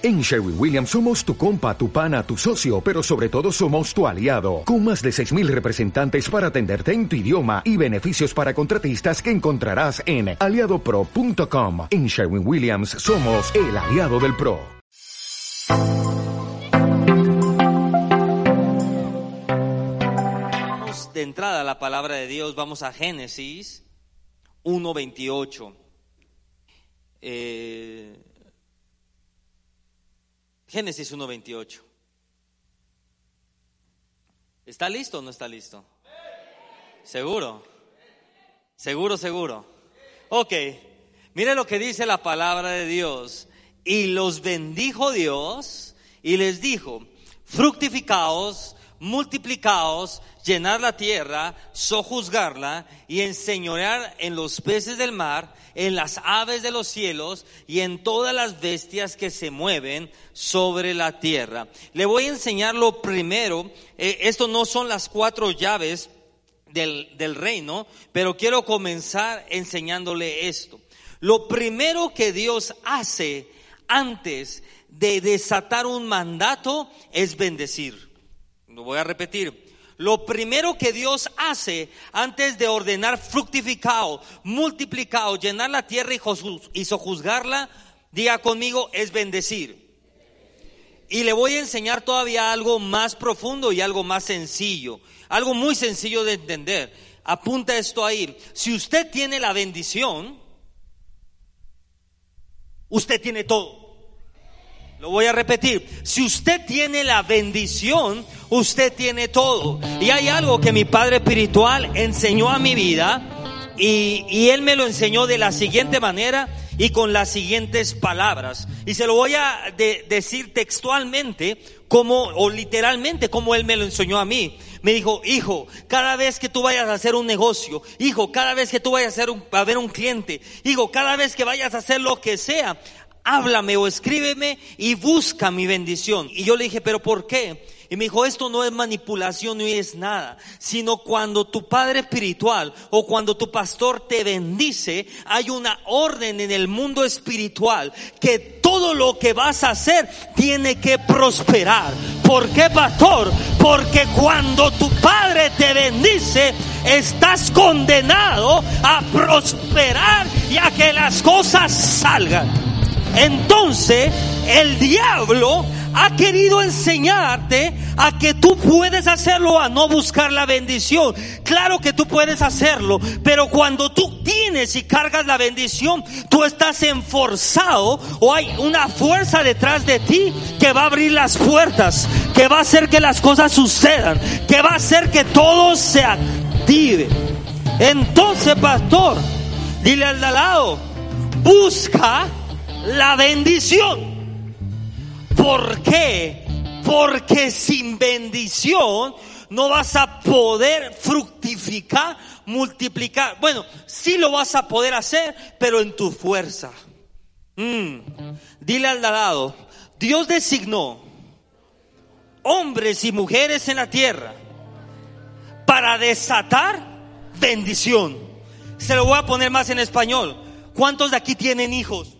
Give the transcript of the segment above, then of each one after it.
En Sherwin Williams somos tu compa, tu pana, tu socio, pero sobre todo somos tu aliado, con más de 6.000 representantes para atenderte en tu idioma y beneficios para contratistas que encontrarás en aliadopro.com. En Sherwin Williams somos el aliado del PRO. De entrada a la palabra de Dios, vamos a Génesis 1.28. Eh, Génesis 1.28. ¿Está listo o no está listo? ¿Seguro? ¿Seguro, seguro? Ok, mire lo que dice la palabra de Dios. Y los bendijo Dios y les dijo, fructificaos, multiplicaos, llenar la tierra, sojuzgarla y enseñorear en los peces del mar, en las aves de los cielos y en todas las bestias que se mueven sobre la tierra. Le voy a enseñar lo primero. Eh, esto no son las cuatro llaves del, del reino, pero quiero comenzar enseñándole esto. Lo primero que Dios hace antes de desatar un mandato es bendecir. Lo voy a repetir. Lo primero que Dios hace antes de ordenar fructificado, multiplicado, llenar la tierra y sojuzgarla, diga conmigo, es bendecir. Y le voy a enseñar todavía algo más profundo y algo más sencillo, algo muy sencillo de entender. Apunta esto ahí. Si usted tiene la bendición, usted tiene todo. Lo voy a repetir. Si usted tiene la bendición, usted tiene todo. Y hay algo que mi Padre Espiritual enseñó a mi vida y, y Él me lo enseñó de la siguiente manera y con las siguientes palabras. Y se lo voy a de, decir textualmente como, o literalmente como Él me lo enseñó a mí. Me dijo, hijo, cada vez que tú vayas a hacer un negocio, hijo, cada vez que tú vayas a, hacer un, a ver un cliente, hijo, cada vez que vayas a hacer lo que sea, háblame o escríbeme y busca mi bendición. Y yo le dije, pero ¿por qué? Y me dijo, esto no es manipulación ni es nada, sino cuando tu padre espiritual o cuando tu pastor te bendice, hay una orden en el mundo espiritual que todo lo que vas a hacer tiene que prosperar. ¿Por qué, pastor? Porque cuando tu padre te bendice, estás condenado a prosperar y a que las cosas salgan. Entonces el diablo ha querido enseñarte a que tú puedes hacerlo, a no buscar la bendición. Claro que tú puedes hacerlo, pero cuando tú tienes y cargas la bendición, tú estás enforzado o hay una fuerza detrás de ti que va a abrir las puertas, que va a hacer que las cosas sucedan, que va a hacer que todo se active. Entonces, pastor, dile al lado, busca la bendición. ¿Por qué? Porque sin bendición no vas a poder fructificar, multiplicar. Bueno, sí lo vas a poder hacer, pero en tu fuerza. Mm. Dile al lado, Dios designó hombres y mujeres en la tierra para desatar bendición. Se lo voy a poner más en español. ¿Cuántos de aquí tienen hijos?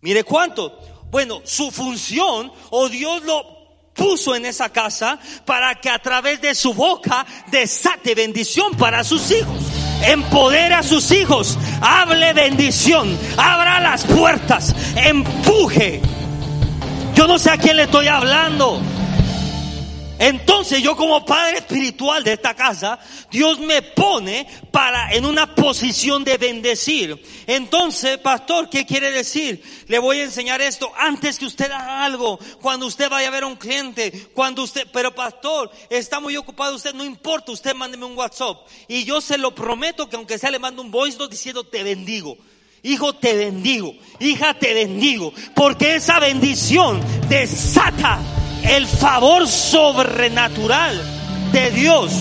Mire cuánto. Bueno, su función o Dios lo puso en esa casa para que a través de su boca desate bendición para sus hijos. Empodere a sus hijos, hable bendición, abra las puertas, empuje. Yo no sé a quién le estoy hablando. Entonces yo como padre espiritual de esta casa, Dios me pone para en una posición de bendecir. Entonces, pastor, ¿qué quiere decir? Le voy a enseñar esto antes que usted haga algo, cuando usted vaya a ver a un cliente, cuando usted, pero pastor, está muy ocupado usted, no importa, usted mándeme un WhatsApp y yo se lo prometo que aunque sea le mando un voice note diciendo te bendigo. Hijo, te bendigo. Hija, te bendigo. Porque esa bendición desata el favor sobrenatural de Dios.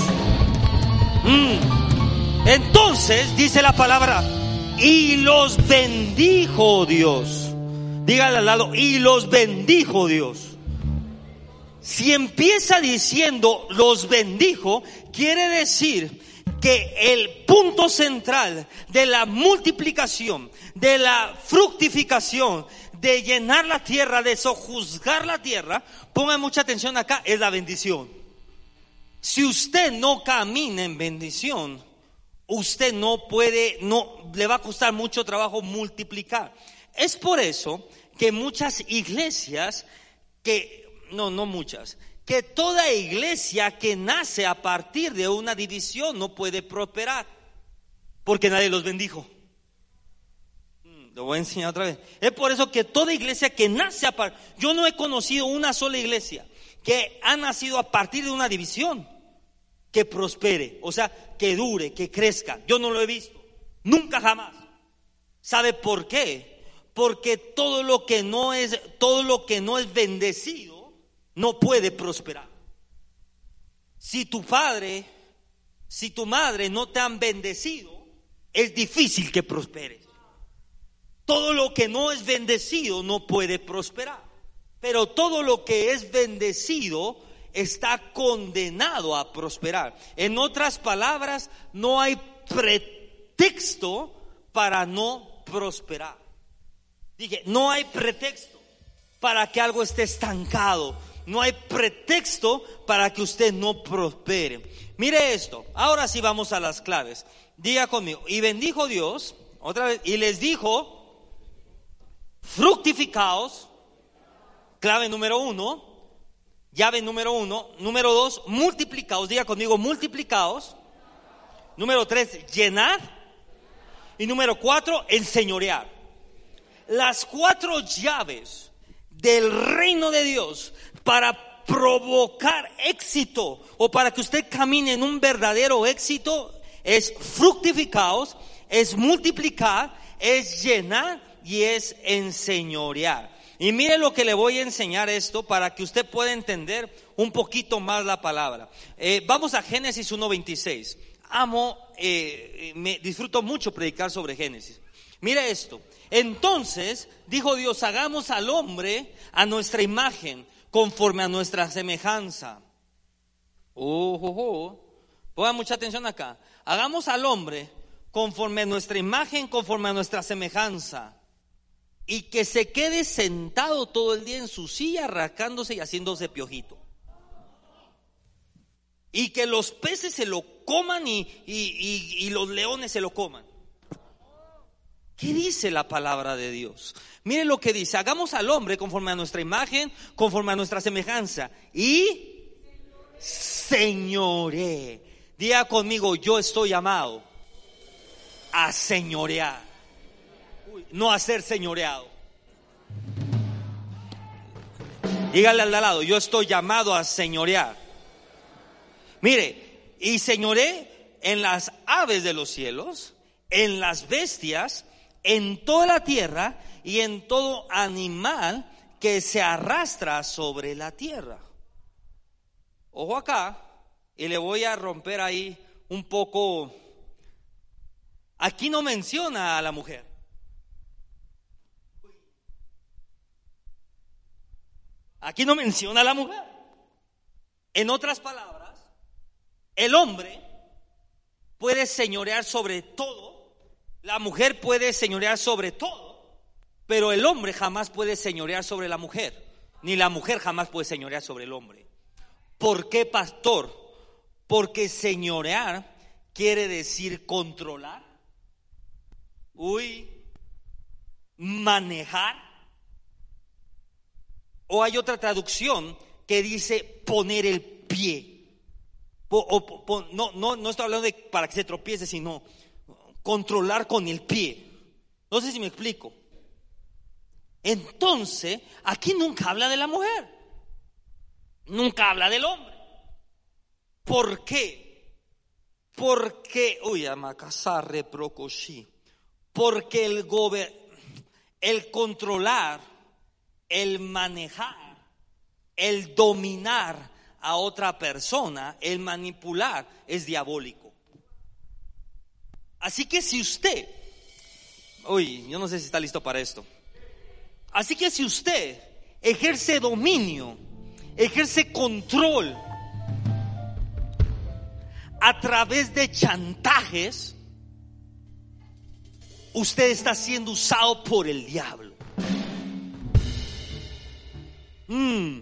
Mm. Entonces dice la palabra, y los bendijo Dios. Dígale al lado, y los bendijo Dios. Si empieza diciendo los bendijo, quiere decir que el punto central de la multiplicación, de la fructificación, de llenar la tierra, de sojuzgar la tierra, pongan mucha atención acá, es la bendición. Si usted no camina en bendición, usted no puede, no, le va a costar mucho trabajo multiplicar. Es por eso que muchas iglesias, que, no, no muchas, que toda iglesia que nace a partir de una división no puede prosperar, porque nadie los bendijo. Lo voy a enseñar otra vez. Es por eso que toda iglesia que nace a partir, yo no he conocido una sola iglesia que ha nacido a partir de una división que prospere, o sea, que dure, que crezca. Yo no lo he visto, nunca jamás. ¿Sabe por qué? Porque todo lo que no es todo lo que no es bendecido no puede prosperar. Si tu padre, si tu madre no te han bendecido, es difícil que prosperes. Todo lo que no es bendecido no puede prosperar. Pero todo lo que es bendecido está condenado a prosperar. En otras palabras, no hay pretexto para no prosperar. Dije, no hay pretexto para que algo esté estancado. No hay pretexto para que usted no prospere. Mire esto. Ahora sí vamos a las claves. Diga conmigo. Y bendijo Dios, otra vez, y les dijo, fructificaos. Clave número uno Llave número uno. Número dos, multiplicaos. Diga conmigo, multiplicaos. Número tres, llenar. Y número cuatro, enseñorear. Las cuatro llaves del reino de Dios para provocar éxito o para que usted camine en un verdadero éxito es fructificaos, es multiplicar, es llenar y es enseñorear. Y mire lo que le voy a enseñar esto para que usted pueda entender un poquito más la palabra. Eh, vamos a Génesis 1.26. Amo, eh, me disfruto mucho predicar sobre Génesis. Mire esto. Entonces dijo Dios, hagamos al hombre a nuestra imagen, conforme a nuestra semejanza. Oh, oh, oh. Pongan mucha atención acá. Hagamos al hombre conforme a nuestra imagen, conforme a nuestra semejanza y que se quede sentado todo el día en su silla rascándose y haciéndose piojito. Y que los peces se lo coman y, y, los leones se lo coman. ¿Qué dice la palabra de Dios? Mire lo que dice, hagamos al hombre conforme a nuestra imagen, conforme a nuestra semejanza. Y señoré. Diga conmigo, yo estoy llamado a señorear no a ser señoreado. Dígale al lado, yo estoy llamado a señorear. Mire, y señoré en las aves de los cielos, en las bestias, en toda la tierra y en todo animal que se arrastra sobre la tierra. Ojo acá, y le voy a romper ahí un poco. Aquí no menciona a la mujer. Aquí no menciona a la mujer. En otras palabras, el hombre puede señorear sobre todo, la mujer puede señorear sobre todo, pero el hombre jamás puede señorear sobre la mujer, ni la mujer jamás puede señorear sobre el hombre. ¿Por qué, pastor? Porque señorear quiere decir controlar, uy, manejar, o hay otra traducción que dice poner el pie. no, no, no estoy hablando de para que se tropiece, sino controlar con el pie. No sé si me explico. Entonces, aquí nunca habla de la mujer. Nunca habla del hombre. ¿Por qué? Porque, uy, Porque el, el controlar el manejar, el dominar a otra persona, el manipular, es diabólico. Así que si usted, uy, yo no sé si está listo para esto. Así que si usted ejerce dominio, ejerce control a través de chantajes, usted está siendo usado por el diablo. Mm.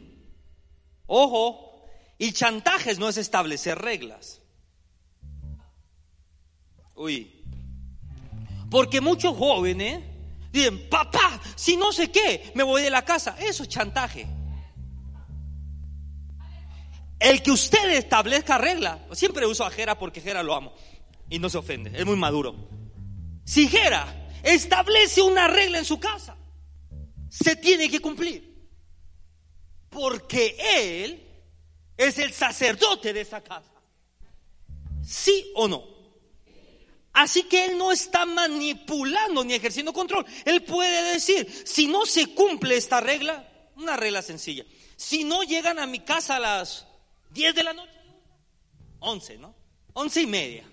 Ojo, y chantajes no es establecer reglas. Uy. Porque muchos jóvenes dicen, papá, si no sé qué, me voy de la casa. Eso es chantaje. El que usted establezca regla, siempre uso a Jera porque Jera lo amo y no se ofende, es muy maduro. Si Jera establece una regla en su casa, se tiene que cumplir. Porque él es el sacerdote de esa casa. ¿Sí o no? Así que él no está manipulando ni ejerciendo control. Él puede decir, si no se cumple esta regla, una regla sencilla, si no llegan a mi casa a las 10 de la noche, 11, ¿no? 11 y media.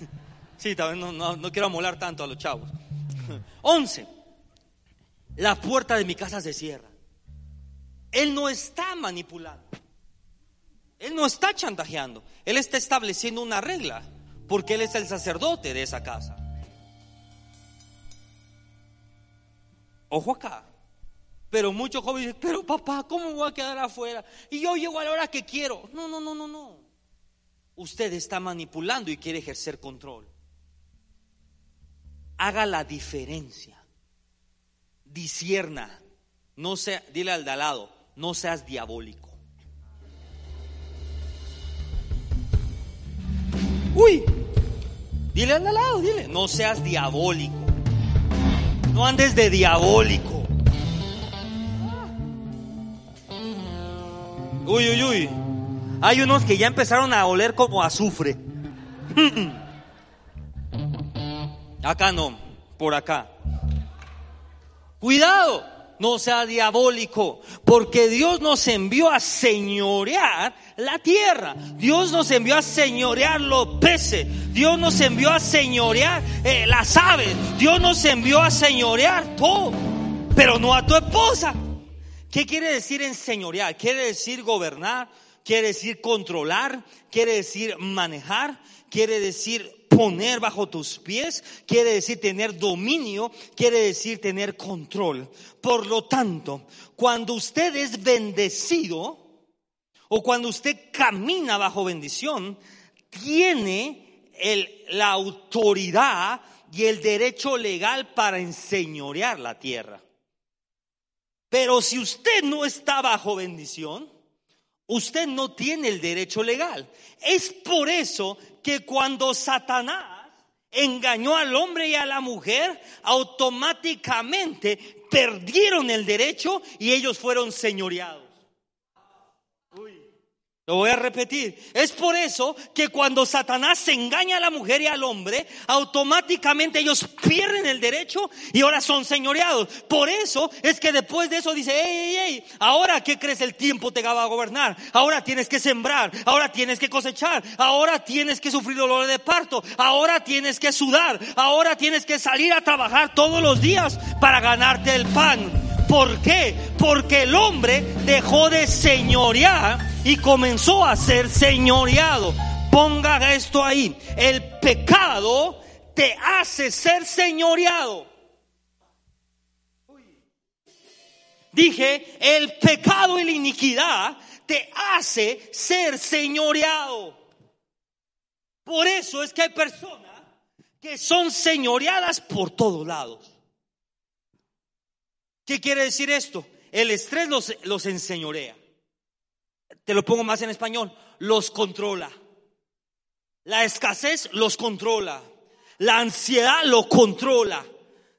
Sí, también no, no quiero amolar tanto a los chavos. 11. La puerta de mi casa se cierra. Él no está manipulando. Él no está chantajeando. Él está estableciendo una regla porque Él es el sacerdote de esa casa. Ojo acá. Pero muchos jóvenes dicen, pero papá, ¿cómo voy a quedar afuera? Y yo llego a la hora que quiero. No, no, no, no, no. Usted está manipulando y quiere ejercer control. Haga la diferencia. Disierna. No sea, dile al de al lado, no seas diabólico. Uy, dile al lado, dile, no seas diabólico. No andes de diabólico. Uy, uy, uy. Hay unos que ya empezaron a oler como azufre. Acá no, por acá. Cuidado, no sea diabólico, porque Dios nos envió a señorear la tierra. Dios nos envió a señorear los peces. Dios nos envió a señorear eh, las aves. Dios nos envió a señorear todo, pero no a tu esposa. ¿Qué quiere decir enseñorear? Quiere decir gobernar, quiere decir controlar, quiere decir manejar, quiere decir poner bajo tus pies, quiere decir tener dominio, quiere decir tener control. Por lo tanto, cuando usted es bendecido o cuando usted camina bajo bendición, tiene la autoridad y el derecho legal para enseñorear la tierra. Pero si usted no está bajo bendición, usted no tiene el derecho legal. Es por eso que cuando Satanás engañó al hombre y a la mujer, automáticamente perdieron el derecho y ellos fueron señoreados. Lo voy a repetir. Es por eso que cuando Satanás engaña a la mujer y al hombre, automáticamente ellos pierden el derecho y ahora son señoreados. Por eso es que después de eso dice, hey, hey, hey, ahora qué crees el tiempo te va a gobernar. Ahora tienes que sembrar, ahora tienes que cosechar, ahora tienes que sufrir dolor de parto, ahora tienes que sudar, ahora tienes que salir a trabajar todos los días para ganarte el pan. ¿Por qué? Porque el hombre dejó de señorear y comenzó a ser señoreado. Ponga esto ahí. El pecado te hace ser señoreado. Dije, el pecado y la iniquidad te hace ser señoreado. Por eso es que hay personas que son señoreadas por todos lados. ¿Qué quiere decir esto? El estrés los, los enseñorea te lo pongo más en español, los controla. La escasez los controla. La ansiedad lo controla.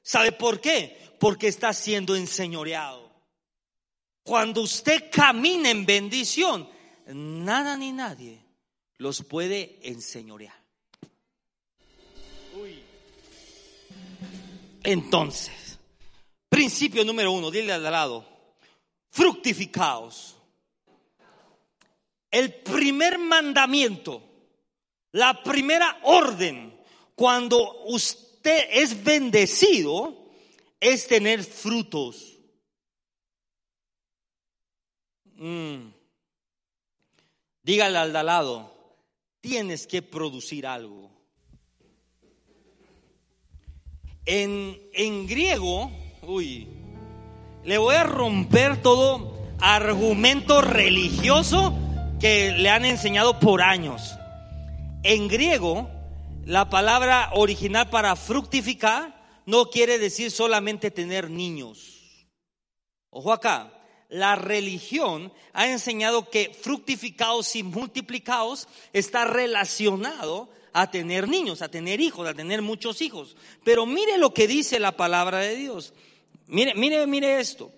¿Sabe por qué? Porque está siendo enseñoreado. Cuando usted camina en bendición, nada ni nadie los puede enseñorear. Entonces, principio número uno, dile al lado, fructificaos el primer mandamiento, la primera orden, cuando usted es bendecido, es tener frutos. Mm. Dígale al lado, tienes que producir algo. En, en griego, uy, le voy a romper todo argumento religioso que le han enseñado por años. En griego, la palabra original para fructificar no quiere decir solamente tener niños. Ojo acá, la religión ha enseñado que fructificados y multiplicados está relacionado a tener niños, a tener hijos, a tener muchos hijos. Pero mire lo que dice la palabra de Dios. Mire, mire, mire esto.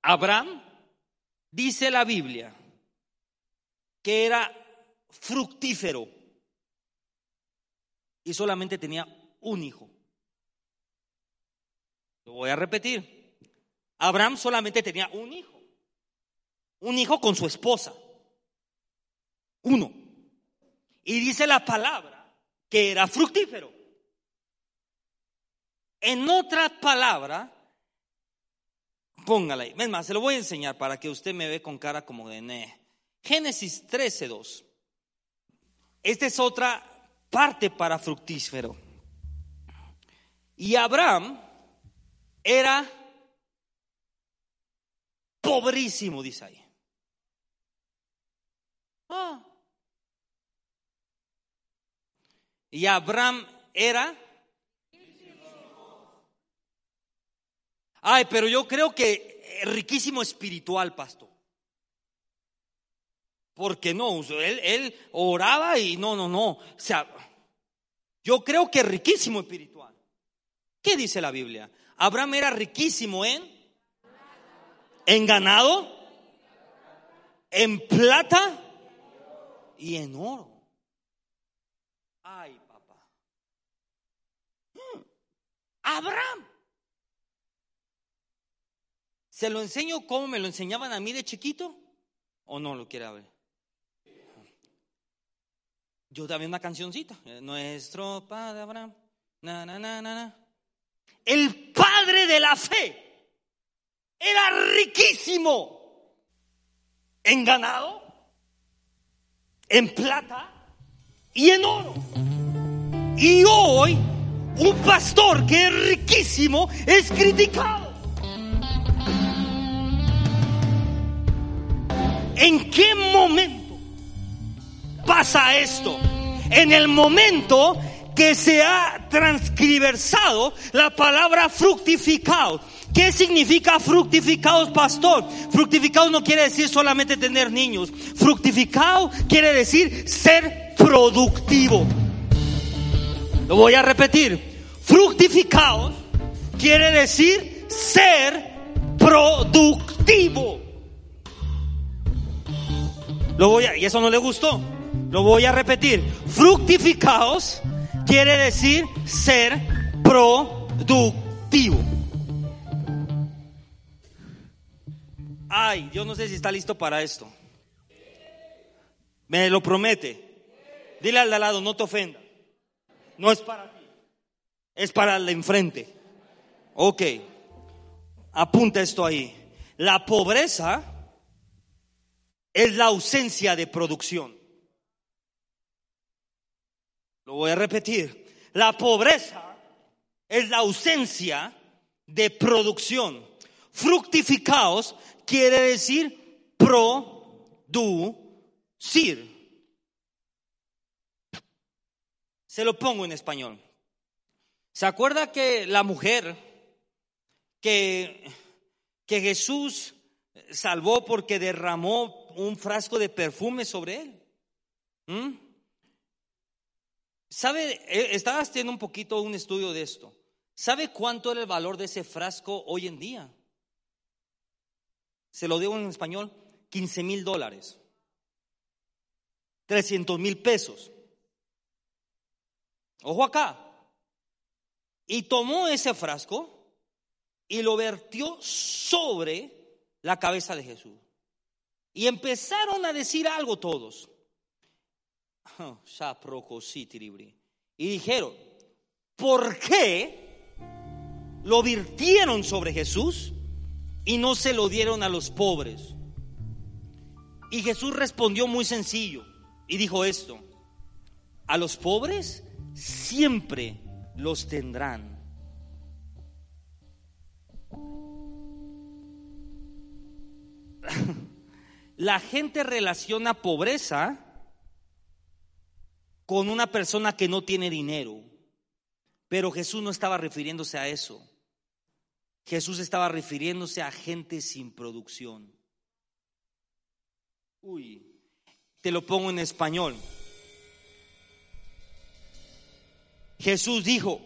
Abraham, dice la Biblia, que era fructífero y solamente tenía un hijo. Lo voy a repetir. Abraham solamente tenía un hijo. Un hijo con su esposa. Uno. Y dice la palabra que era fructífero. En otra palabra, póngala ahí. Es más, se lo voy a enseñar para que usted me ve con cara como de ne. Génesis 13:2. Esta es otra parte para fructífero. Y Abraham era pobrísimo, dice ahí. Ah. Y Abraham era... Ay, pero yo creo que riquísimo espiritual, pastor. Porque no, él, él oraba y no, no, no. O sea, yo creo que riquísimo espiritual. ¿Qué dice la Biblia? Abraham era riquísimo en en ganado, en plata y en oro. Ay, papá. Hmm. Abraham. ¿Se lo enseño como me lo enseñaban a mí de chiquito? ¿O no lo quiere ver? Yo también una cancioncita. Nuestro padre Abraham. Na, na, na, na, El padre de la fe era riquísimo en ganado, en plata y en oro. Y hoy un pastor que es riquísimo es criticado. ¿En qué momento pasa esto? En el momento que se ha transcriversado la palabra fructificado ¿Qué significa fructificados, pastor? Fructificados no quiere decir solamente tener niños. Fructificado quiere decir ser productivo. Lo voy a repetir. Fructificados quiere decir ser productivo. Lo voy a, y eso no le gustó. Lo voy a repetir. Fructificados quiere decir ser productivo. Ay, yo no sé si está listo para esto. Me lo promete. Dile al de al lado, no te ofenda. No es para ti. Es para el enfrente. Ok. Apunta esto ahí. La pobreza es la ausencia de producción. Lo voy a repetir. La pobreza es la ausencia de producción. Fructificaos quiere decir producir. Se lo pongo en español. ¿Se acuerda que la mujer que, que Jesús salvó porque derramó un frasco de perfume sobre él? ¿Mm? ¿Sabe? E, estaba haciendo un poquito un estudio de esto. ¿Sabe cuánto era el valor de ese frasco hoy en día? se lo digo en español, 15 mil dólares, 300 mil pesos. Ojo acá. Y tomó ese frasco y lo vertió sobre la cabeza de Jesús. Y empezaron a decir algo todos. Y dijeron, ¿por qué lo virtieron sobre Jesús? y no se lo dieron a los pobres. Y Jesús respondió muy sencillo y dijo esto, a los pobres siempre los tendrán. la gente relaciona pobreza con una persona que no tiene dinero. Pero Jesús no estaba refiriéndose a eso. Jesús estaba refiriéndose a gente sin producción. Uy, te lo pongo en español. Jesús dijo,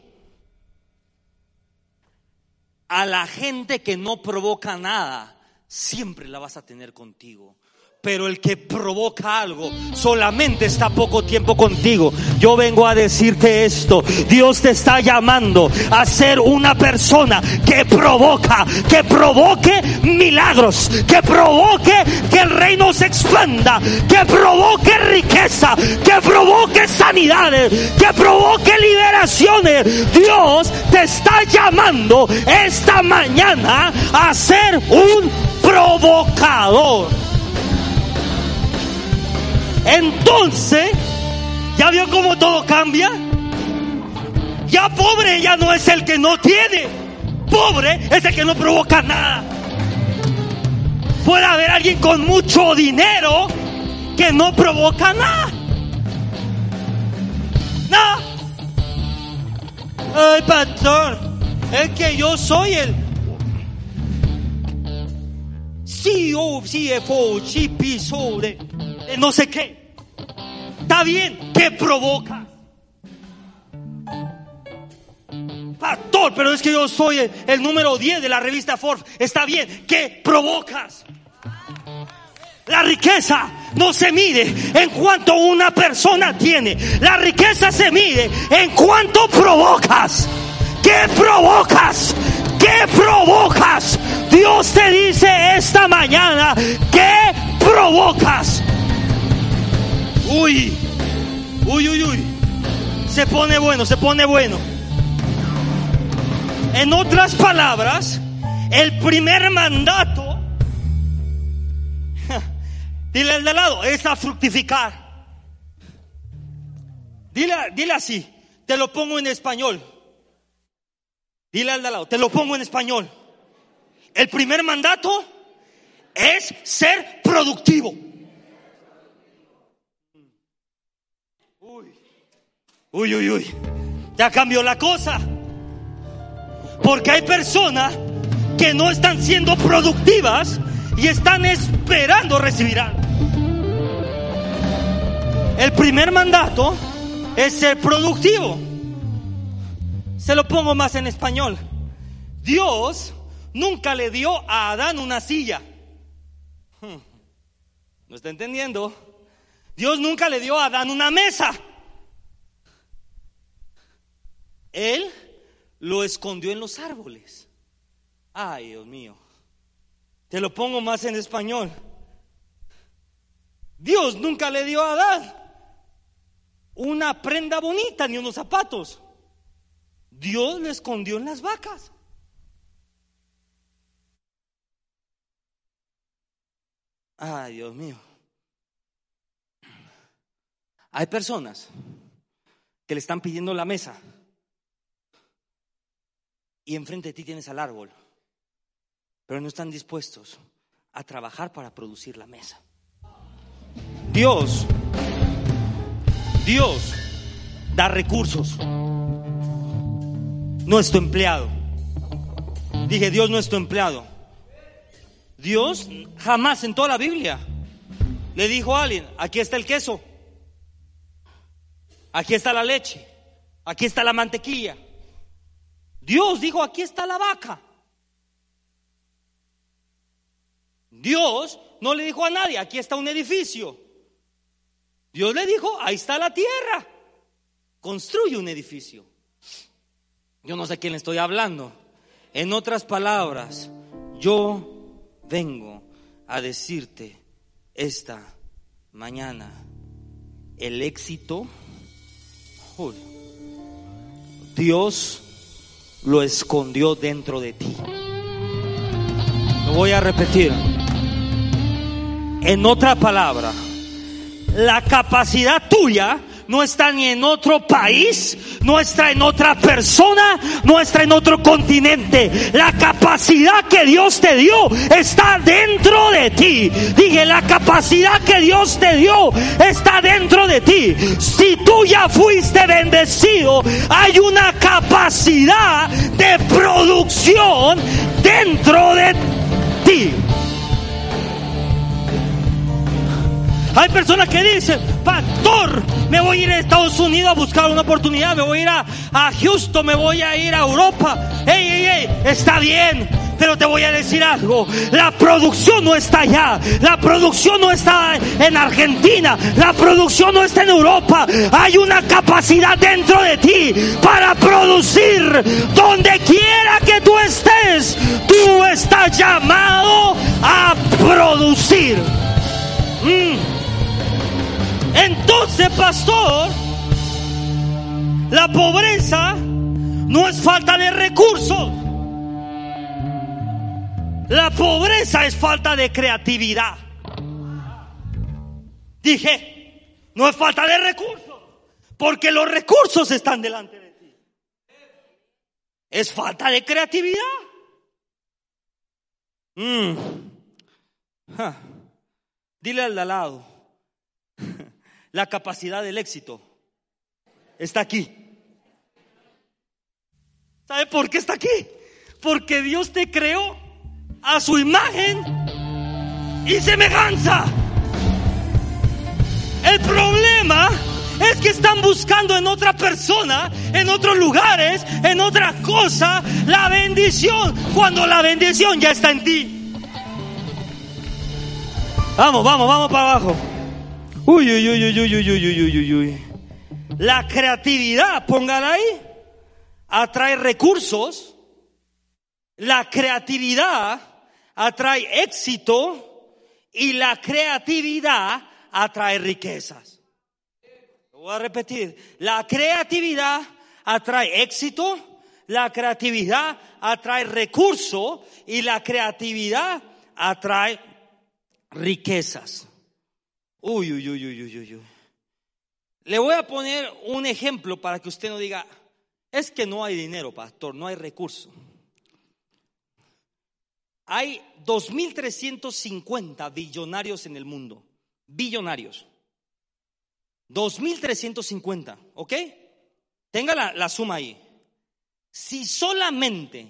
a la gente que no provoca nada, siempre la vas a tener contigo. Pero el que provoca algo solamente está poco tiempo contigo. Yo vengo a decirte esto. Dios te está llamando a ser una persona que provoca, que provoque milagros, que provoque que el reino se expanda, que provoque riqueza, que provoque sanidades, que provoque liberaciones. Dios te está llamando esta mañana a ser un provocador. Entonces, ¿ya vio cómo todo cambia? Ya pobre ya no es el que no tiene. Pobre es el que no provoca nada. Puede haber alguien con mucho dinero que no provoca nada. Nada. Ay, pastor, es que yo soy el CEO, CFO, CPSO de, de no sé qué. Está bien, ¿qué provoca? Pastor, pero es que yo soy el, el número 10 de la revista Forbes. Está bien, ¿qué provocas? La riqueza no se mide en cuanto una persona tiene. La riqueza se mide en cuanto provocas. ¿Qué provocas? ¿Qué provocas? Dios te dice esta mañana, ¿qué provocas? Uy, uy, uy, uy. Se pone bueno, se pone bueno. En otras palabras, el primer mandato, dile al de lado, es a fructificar. Dile, dile así, te lo pongo en español. Dile al de lado, te lo pongo en español. El primer mandato es ser productivo. Uy, uy, uy, uy. Ya cambió la cosa. Porque hay personas que no están siendo productivas y están esperando recibir algo. El primer mandato es ser productivo. Se lo pongo más en español. Dios nunca le dio a Adán una silla. Hmm. ¿No está entendiendo? Dios nunca le dio a Adán una mesa. Él lo escondió en los árboles. Ay, Dios mío. Te lo pongo más en español. Dios nunca le dio a Adán una prenda bonita ni unos zapatos. Dios le escondió en las vacas. Ay, Dios mío. Hay personas que le están pidiendo la mesa y enfrente de ti tienes al árbol, pero no están dispuestos a trabajar para producir la mesa. Dios, Dios da recursos, no es tu empleado. Dije, Dios no es tu empleado. Dios jamás en toda la Biblia le dijo a alguien, aquí está el queso, aquí está la leche, aquí está la mantequilla. Dios dijo, aquí está la vaca. Dios no le dijo a nadie, aquí está un edificio. Dios le dijo, ahí está la tierra. Construye un edificio. Yo no sé a quién le estoy hablando. En otras palabras, yo vengo a decirte esta mañana, el éxito, Dios lo escondió dentro de ti. Lo voy a repetir. En otra palabra, la capacidad tuya no está ni en otro país, no está en otra persona, no está en otro continente. La capacidad que Dios te dio está dentro de ti. Dije, la capacidad que Dios te dio está dentro de ti. Si tú ya fuiste bendecido, hay una capacidad de producción dentro de ti. Hay personas que dicen, pastor, me voy a ir a Estados Unidos a buscar una oportunidad, me voy a ir a, a Houston, me voy a ir a Europa. Ey, ey, ey, está bien, pero te voy a decir algo, la producción no está allá, la producción no está en Argentina, la producción no está en Europa, hay una capacidad dentro de ti para producir donde quiera que tú estés, tú estás llamado a producir. Mm. Entonces, pastor, la pobreza no es falta de recursos. La pobreza es falta de creatividad. Dije, no es falta de recursos, porque los recursos están delante de ti. Es falta de creatividad. Mm. Dile al de al lado, la capacidad del éxito está aquí. ¿Sabe por qué está aquí? Porque Dios te creó a su imagen y semejanza. El problema es que están buscando en otra persona, en otros lugares, en otra cosa, la bendición, cuando la bendición ya está en ti. Vamos, vamos, vamos para abajo. Uy, uy, uy, uy, uy, uy, uy, uy, uy, uy. La creatividad, póngala ahí, atrae recursos. La creatividad atrae éxito y la creatividad atrae riquezas. Lo voy a repetir. La creatividad atrae éxito, la creatividad atrae recurso y la creatividad atrae riquezas. Uy, uy, uy, uy, uy, uy. Le voy a poner un ejemplo para que usted no diga, es que no hay dinero, pastor, no hay recurso. Hay 2.350 billonarios en el mundo. Billonarios. 2.350, ¿ok? Tenga la, la, suma ahí. Si solamente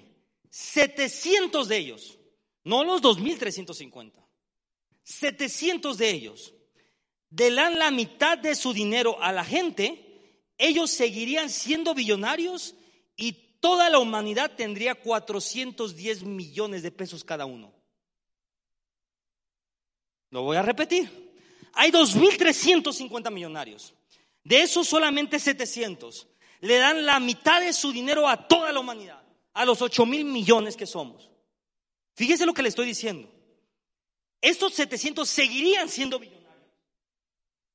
700 de ellos, no los 2.350, 700 de ellos le dan la mitad de su dinero a la gente, ellos seguirían siendo billonarios y toda la humanidad tendría 410 millones de pesos cada uno. Lo voy a repetir. Hay 2.350 millonarios. De esos solamente 700 le dan la mitad de su dinero a toda la humanidad, a los 8 mil millones que somos. Fíjese lo que le estoy diciendo. Estos 700 seguirían siendo billonarios.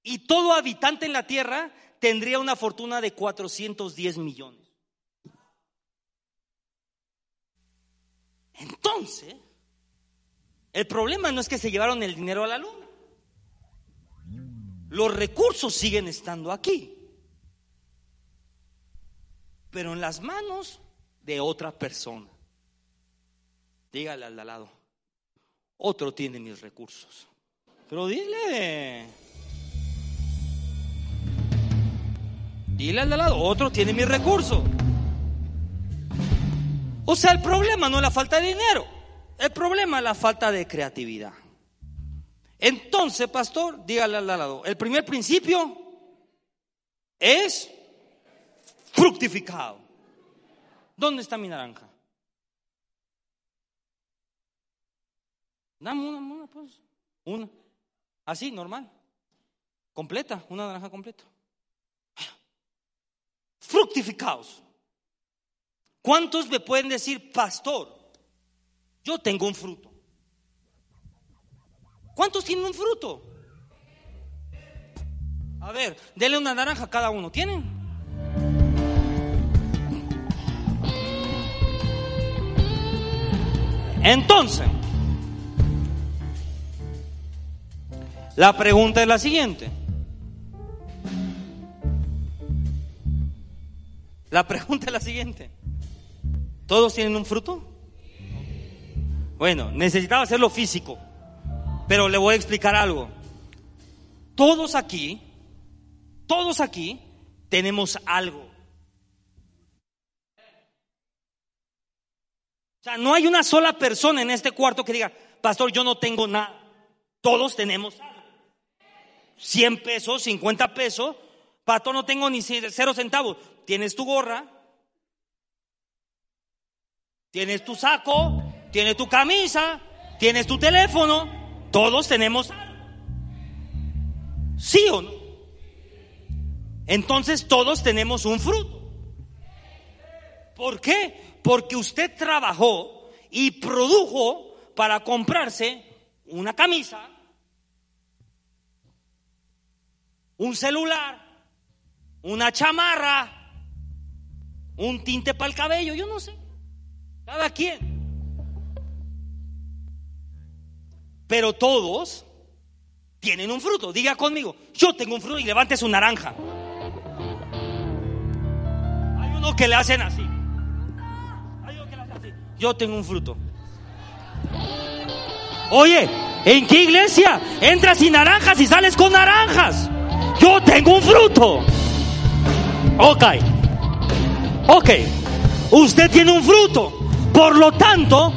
Y todo habitante en la tierra tendría una fortuna de 410 millones. Entonces, el problema no es que se llevaron el dinero a la luna. Los recursos siguen estando aquí. Pero en las manos de otra persona. Dígale al lado. Otro tiene mis recursos. Pero dile. Dile al de lado, otro tiene mis recursos. O sea, el problema no es la falta de dinero, el problema es la falta de creatividad. Entonces, pastor, dígale al lado, el primer principio es fructificado. ¿Dónde está mi naranja? Dame una, una, pues. Una. Así, normal. Completa, una naranja completa fructificados. ¿Cuántos me pueden decir, pastor, yo tengo un fruto? ¿Cuántos tienen un fruto? A ver, denle una naranja a cada uno. ¿Tienen? Entonces, la pregunta es la siguiente. La pregunta es la siguiente. ¿Todos tienen un fruto? Bueno, necesitaba hacerlo físico, pero le voy a explicar algo. Todos aquí, todos aquí tenemos algo. O sea, no hay una sola persona en este cuarto que diga, pastor, yo no tengo nada. Todos tenemos algo. 100 pesos, 50 pesos. Pastor, no tengo ni cero centavos. Tienes tu gorra, tienes tu saco, tienes tu camisa, tienes tu teléfono. Todos tenemos algo. ¿Sí o no? Entonces todos tenemos un fruto. ¿Por qué? Porque usted trabajó y produjo para comprarse una camisa, un celular, una chamarra, un tinte para el cabello, yo no sé. Cada quien. Pero todos tienen un fruto. Diga conmigo, yo tengo un fruto y levante su naranja. Hay uno que le hacen así. Hay uno que le hacen así. Yo tengo un fruto. Oye, ¿en qué iglesia entras sin naranjas y sales con naranjas? Yo tengo un fruto. Ok. Ok. Usted tiene un fruto. Por lo tanto,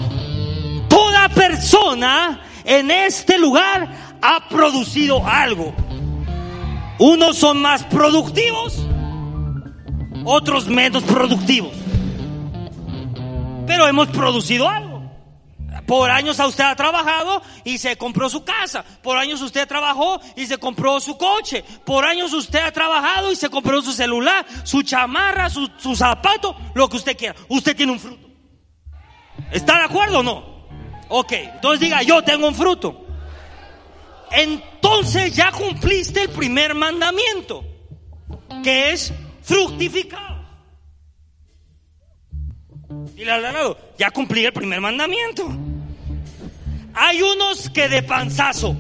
toda persona en este lugar ha producido algo. Unos son más productivos, otros menos productivos. Pero hemos producido algo. Por años usted ha trabajado y se compró su casa. Por años usted trabajó y se compró su coche. Por años usted ha trabajado y se compró su celular, su chamarra, su, su zapato, lo que usted quiera. Usted tiene un fruto. ¿Está de acuerdo o no? Ok, entonces diga, yo tengo un fruto. Entonces ya cumpliste el primer mandamiento, que es fructificar. Dile al lado, ya cumplí el primer mandamiento. Hay unos que de panzazo.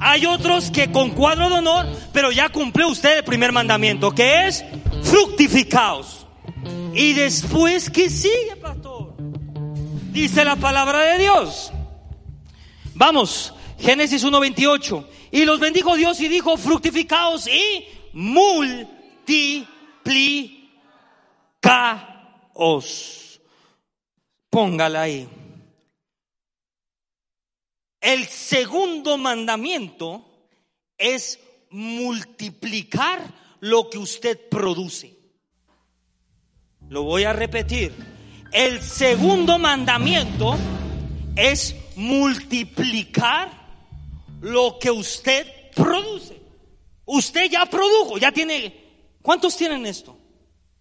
Hay otros que con cuadro de honor, pero ya cumplió usted el primer mandamiento, que es fructificaos. Y después, ¿qué sigue, pastor? Dice la palabra de Dios. Os Génesis 1.28. Y los bendijo Dios y dijo, fructificaos y multiplicaos. Póngala ahí. El segundo mandamiento es multiplicar lo que usted produce. Lo voy a repetir. El segundo mandamiento es multiplicar lo que usted produce. Usted ya produjo, ya tiene... ¿Cuántos tienen esto?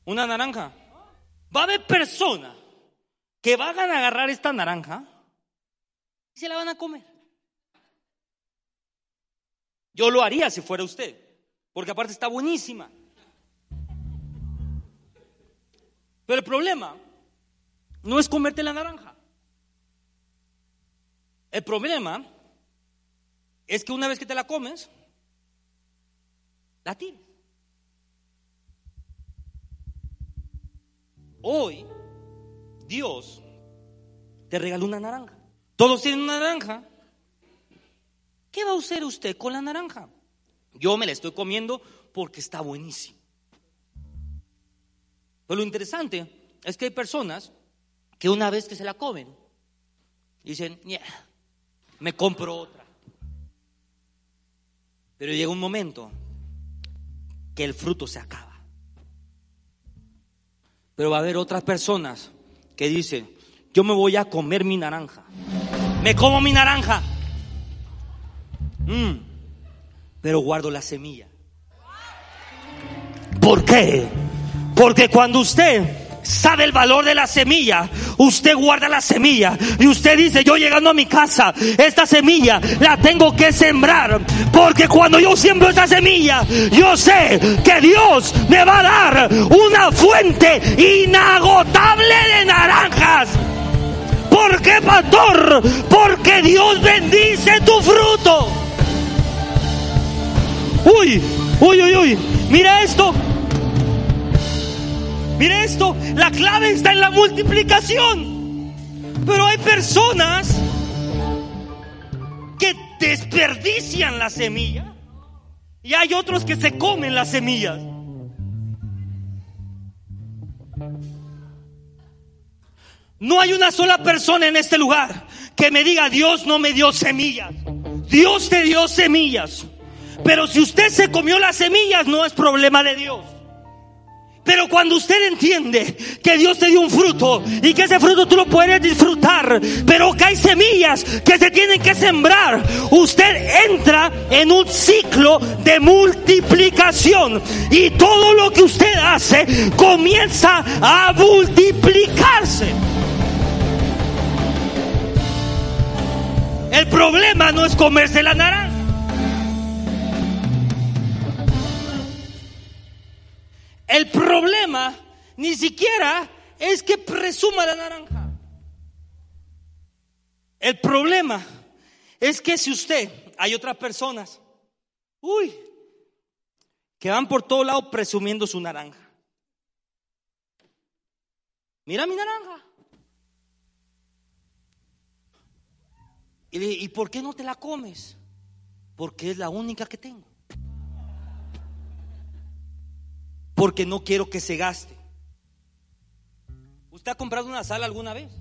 ¿Una naranja? Va a haber personas que van a agarrar esta naranja y se la van a comer. Yo lo haría si fuera usted, porque aparte está buenísima. Pero el problema no es comerte la naranja. El problema es que una vez que te la comes, la tienes. Hoy Dios te regaló una naranja. Todos tienen una naranja. ¿Qué va a hacer usted con la naranja? Yo me la estoy comiendo porque está buenísimo. Pero lo interesante es que hay personas que una vez que se la comen, dicen, me compro otra. Pero llega un momento que el fruto se acaba. Pero va a haber otras personas que dicen, yo me voy a comer mi naranja. Me como mi naranja. Mm. pero guardo la semilla. ¿Por qué? Porque cuando usted sabe el valor de la semilla, usted guarda la semilla y usted dice, yo llegando a mi casa, esta semilla la tengo que sembrar, porque cuando yo siembro esta semilla, yo sé que Dios me va a dar una fuente inagotable de naranjas. ¿Por qué, pastor? Porque Dios bendice tu fruto. Uy, uy, uy, uy. Mira esto. Mire esto, la clave está en la multiplicación. Pero hay personas que desperdician la semilla y hay otros que se comen las semillas. No hay una sola persona en este lugar que me diga, Dios no me dio semillas. Dios te dio semillas. Pero si usted se comió las semillas, no es problema de Dios. Pero cuando usted entiende que Dios te dio un fruto y que ese fruto tú lo puedes disfrutar, pero que hay semillas que se tienen que sembrar, usted entra en un ciclo de multiplicación y todo lo que usted hace comienza a multiplicarse. El problema no es comerse la naranja. El problema ni siquiera es que presuma la naranja. El problema es que si usted, hay otras personas, uy, que van por todo lado presumiendo su naranja. Mira mi naranja. Y le ¿y por qué no te la comes? Porque es la única que tengo. Porque no quiero que se gaste. ¿Usted ha comprado una sala alguna vez?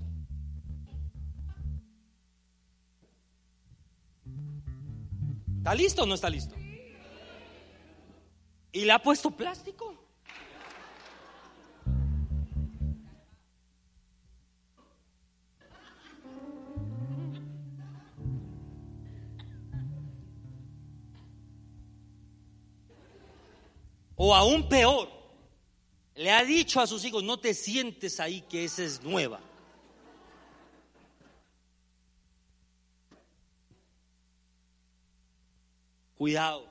¿Está listo o no está listo? ¿Y le ha puesto plástico? O aún peor, le ha dicho a sus hijos, no te sientes ahí que esa es nueva. Cuidado.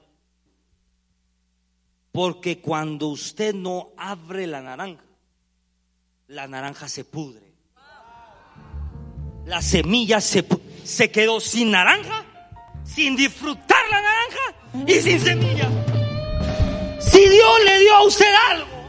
Porque cuando usted no abre la naranja, la naranja se pudre. La semilla se, se quedó sin naranja, sin disfrutar la naranja y sin semilla. Si Dios le dio a usted algo,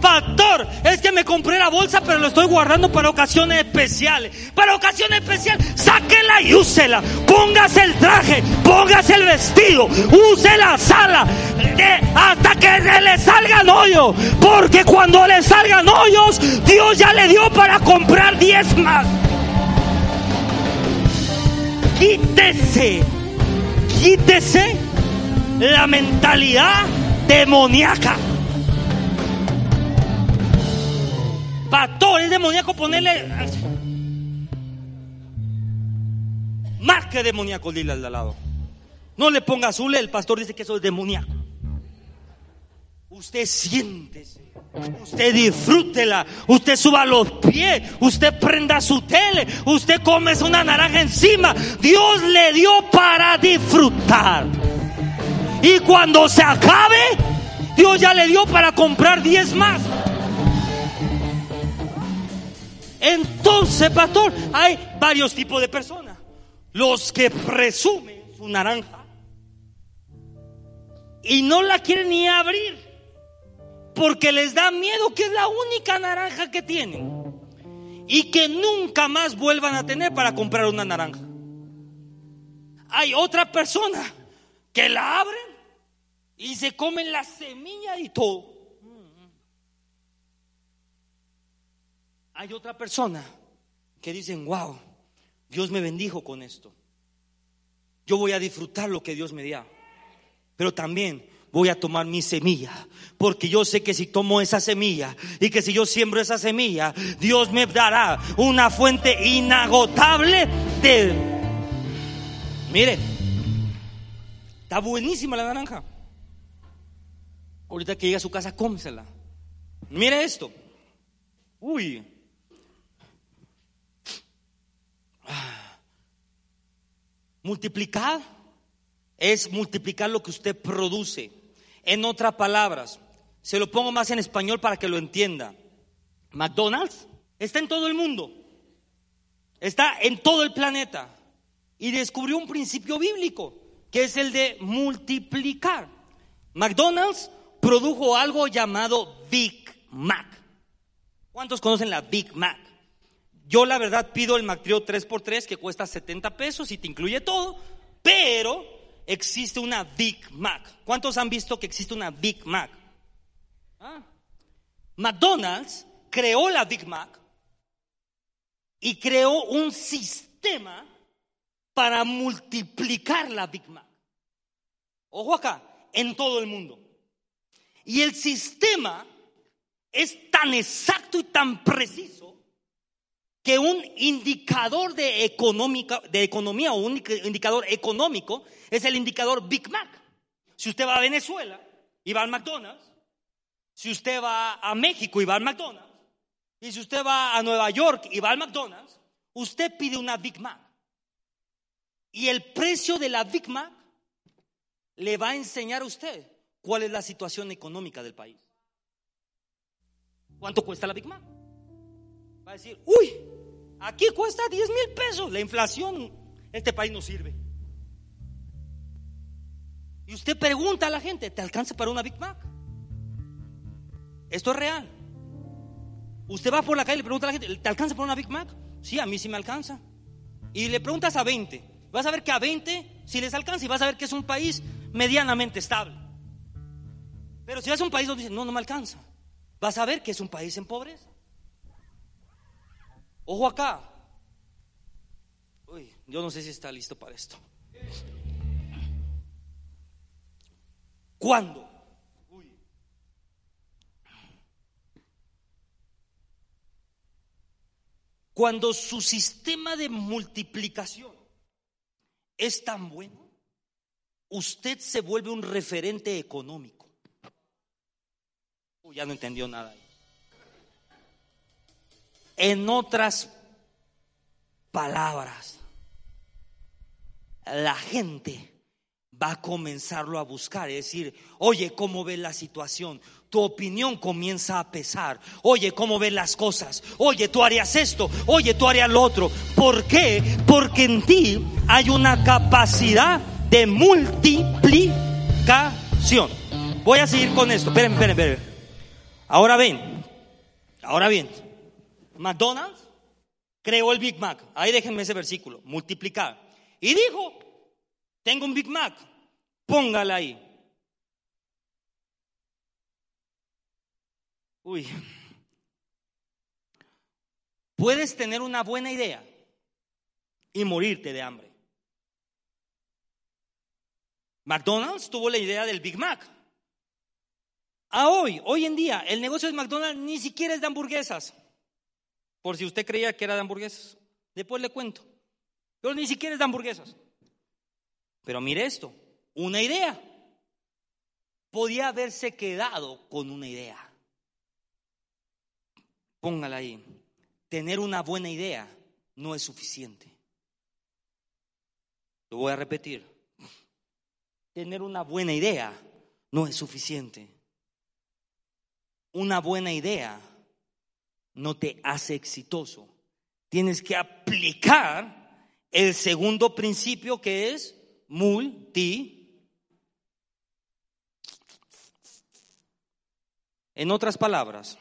Pastor, es que me compré la bolsa, pero lo estoy guardando para ocasiones especiales. Para ocasiones especiales, sáquela y úsela. Póngase el traje, póngase el vestido, use la sala eh, hasta que le salgan hoyos. Porque cuando le salgan hoyos, Dios ya le dio para comprar 10 más. Quítese, quítese la mentalidad demoníaca. Pastor, es demoníaco ponerle más que demoníaco, dile al lado. No le ponga azul, el pastor dice que eso es demoníaco. Usted siéntese, usted disfrútela, usted suba los pies, usted prenda su tele, usted come una naranja encima. Dios le dio para disfrutar. Y cuando se acabe, Dios ya le dio para comprar 10 más. Entonces, pastor, hay varios tipos de personas. Los que presumen su naranja y no la quieren ni abrir porque les da miedo que es la única naranja que tienen y que nunca más vuelvan a tener para comprar una naranja. Hay otra persona que la abren y se comen la semilla y todo. Hay otra persona que dicen, wow, Dios me bendijo con esto. Yo voy a disfrutar lo que Dios me dio. Pero también voy a tomar mi semilla. Porque yo sé que si tomo esa semilla y que si yo siembro esa semilla, Dios me dará una fuente inagotable de... Mire, está buenísima la naranja. Ahorita que llegue a su casa, cómsela. Mire esto. Uy. Multiplicar es multiplicar lo que usted produce. En otras palabras, se lo pongo más en español para que lo entienda. McDonald's está en todo el mundo, está en todo el planeta y descubrió un principio bíblico que es el de multiplicar. McDonald's produjo algo llamado Big Mac. ¿Cuántos conocen la Big Mac? Yo la verdad pido el McTrio 3x3 que cuesta 70 pesos y te incluye todo, pero existe una Big Mac. ¿Cuántos han visto que existe una Big Mac? Ah. McDonald's creó la Big Mac y creó un sistema para multiplicar la Big Mac. Ojo acá, en todo el mundo. Y el sistema es tan exacto y tan preciso que un indicador de, económica, de economía o un indicador económico es el indicador Big Mac. Si usted va a Venezuela y va al McDonald's, si usted va a México y va al McDonald's, y si usted va a Nueva York y va al McDonald's, usted pide una Big Mac. Y el precio de la Big Mac le va a enseñar a usted cuál es la situación económica del país. ¿Cuánto cuesta la Big Mac? Va a decir, uy, aquí cuesta 10 mil pesos. La inflación, este país no sirve. Y usted pregunta a la gente, ¿te alcanza para una Big Mac? Esto es real. Usted va por la calle y le pregunta a la gente, ¿te alcanza para una Big Mac? Sí, a mí sí me alcanza. Y le preguntas a 20. Vas a ver que a 20 sí les alcanza y vas a ver que es un país medianamente estable. Pero si es un país donde dice, no, no me alcanza, vas a ver que es un país en pobreza. Ojo acá. Uy, yo no sé si está listo para esto. ¿Cuándo? Cuando su sistema de multiplicación es tan bueno, usted se vuelve un referente económico. Ya no entendió nada. En otras palabras, la gente va a comenzarlo a buscar, es decir, oye, ¿cómo ves la situación? Tu opinión comienza a pesar. Oye, ¿cómo ves las cosas? Oye, tú harías esto. Oye, tú harías lo otro. ¿Por qué? Porque en ti hay una capacidad de multiplicación. Voy a seguir con esto. Esperen, esperen, esperen. Ahora ven, ahora bien, McDonald's creó el Big Mac. Ahí déjenme ese versículo, multiplicar. Y dijo, tengo un Big Mac, póngala ahí. Uy, puedes tener una buena idea y morirte de hambre. McDonald's tuvo la idea del Big Mac. A hoy, hoy en día, el negocio de McDonald's ni siquiera es de hamburguesas. Por si usted creía que era de hamburguesas. Después le cuento. Pero ni siquiera es de hamburguesas. Pero mire esto, una idea. Podía haberse quedado con una idea. Póngala ahí. Tener una buena idea no es suficiente. Lo voy a repetir tener una buena idea no es suficiente. Una buena idea no te hace exitoso. Tienes que aplicar el segundo principio que es multi. En otras palabras,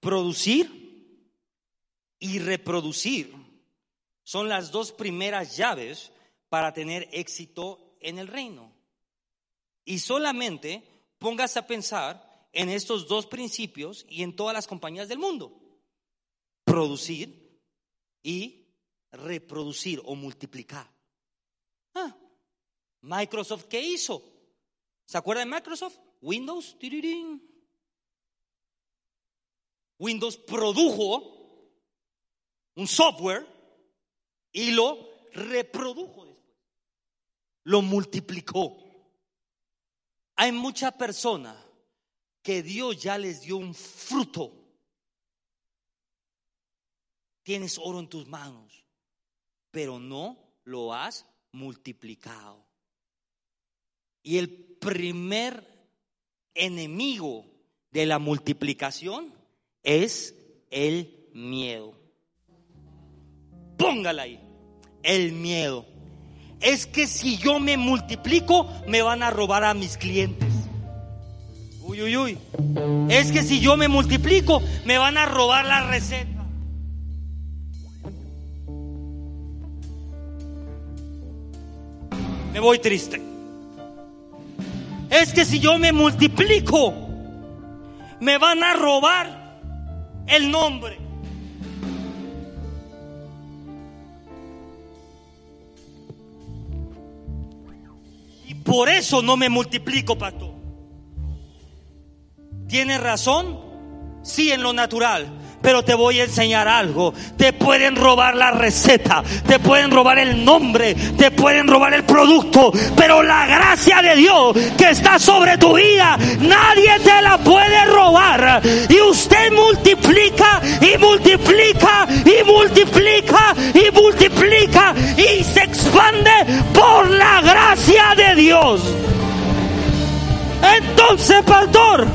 producir y reproducir son las dos primeras llaves para tener éxito en el reino. Y solamente pongas a pensar en estos dos principios y en todas las compañías del mundo. Producir y reproducir o multiplicar. Ah, Microsoft, ¿qué hizo? ¿Se acuerda de Microsoft? Windows. Windows produjo un software y lo reprodujo después. Lo multiplicó. Hay muchas personas que Dios ya les dio un fruto. Tienes oro en tus manos, pero no lo has multiplicado. Y el primer enemigo de la multiplicación es el miedo. Póngala ahí el miedo. Es que si yo me multiplico, me van a robar a mis clientes. Uy, uy, uy. Es que si yo me multiplico, me van a robar la receta. Me voy triste. Es que si yo me multiplico, me van a robar el nombre. Por eso no me multiplico, pastor. ¿Tiene razón? Sí, en lo natural. Pero te voy a enseñar algo. Te pueden robar la receta, te pueden robar el nombre, te pueden robar el producto. Pero la gracia de Dios que está sobre tu vida, nadie te la puede robar. Y usted multiplica y multiplica y multiplica y multiplica y se expande por la gracia de Dios. Entonces, pastor,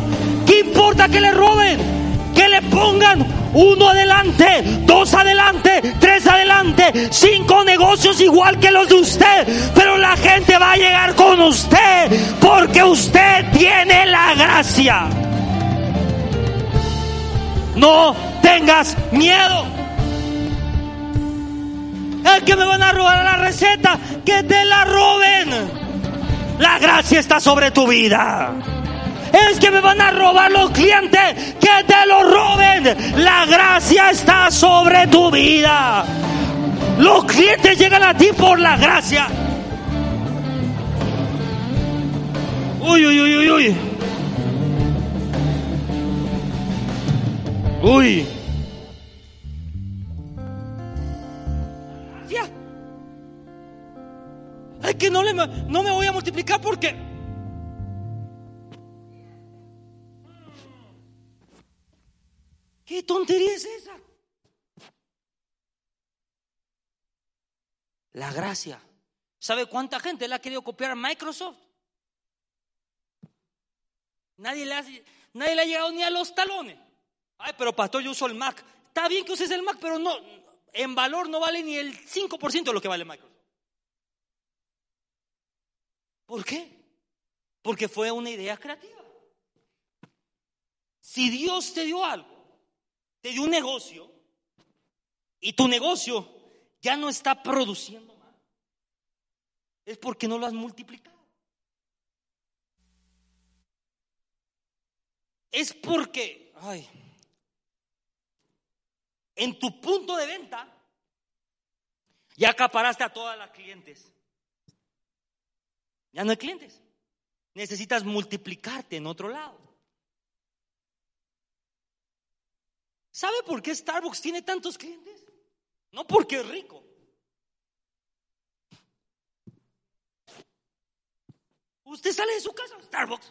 ¿qué importa que le roben? Que le pongan uno adelante, dos adelante, tres adelante, cinco negocios igual que los de usted. Pero la gente va a llegar con usted porque usted tiene la gracia. No tengas miedo. Es que me van a robar la receta, que te la roben. La gracia está sobre tu vida que me van a robar los clientes, que te lo roben. La gracia está sobre tu vida. Los clientes llegan a ti por la gracia. Uy, uy, uy, uy, uy. Uy. Es que no, le, no me voy a multiplicar porque ¿Qué tontería es esa? La gracia. ¿Sabe cuánta gente le ha querido copiar a Microsoft? Nadie le, ha, nadie le ha llegado ni a los talones. Ay, pero pastor, yo uso el Mac. Está bien que uses el Mac, pero no, en valor no vale ni el 5% de lo que vale Microsoft. ¿Por qué? Porque fue una idea creativa. Si Dios te dio algo, te dio un negocio y tu negocio ya no está produciendo más, es porque no lo has multiplicado. Es porque, ay, en tu punto de venta ya acaparaste a todas las clientes. Ya no hay clientes. Necesitas multiplicarte en otro lado. ¿Sabe por qué Starbucks tiene tantos clientes? No porque es rico. Usted sale de su casa, Starbucks.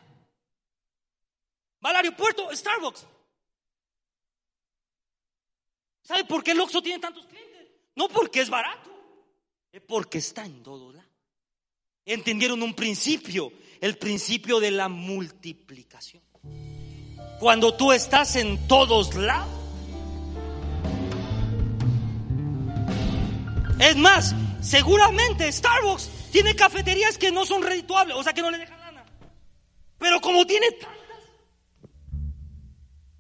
Va al aeropuerto, Starbucks. ¿Sabe por qué el Oxxo tiene tantos clientes? No porque es barato, es porque está en todo lado. Entendieron un principio, el principio de la multiplicación. Cuando tú estás en todos lados, Es más, seguramente Starbucks tiene cafeterías que no son redituables, o sea que no le dejan lana. Pero como tiene tantas,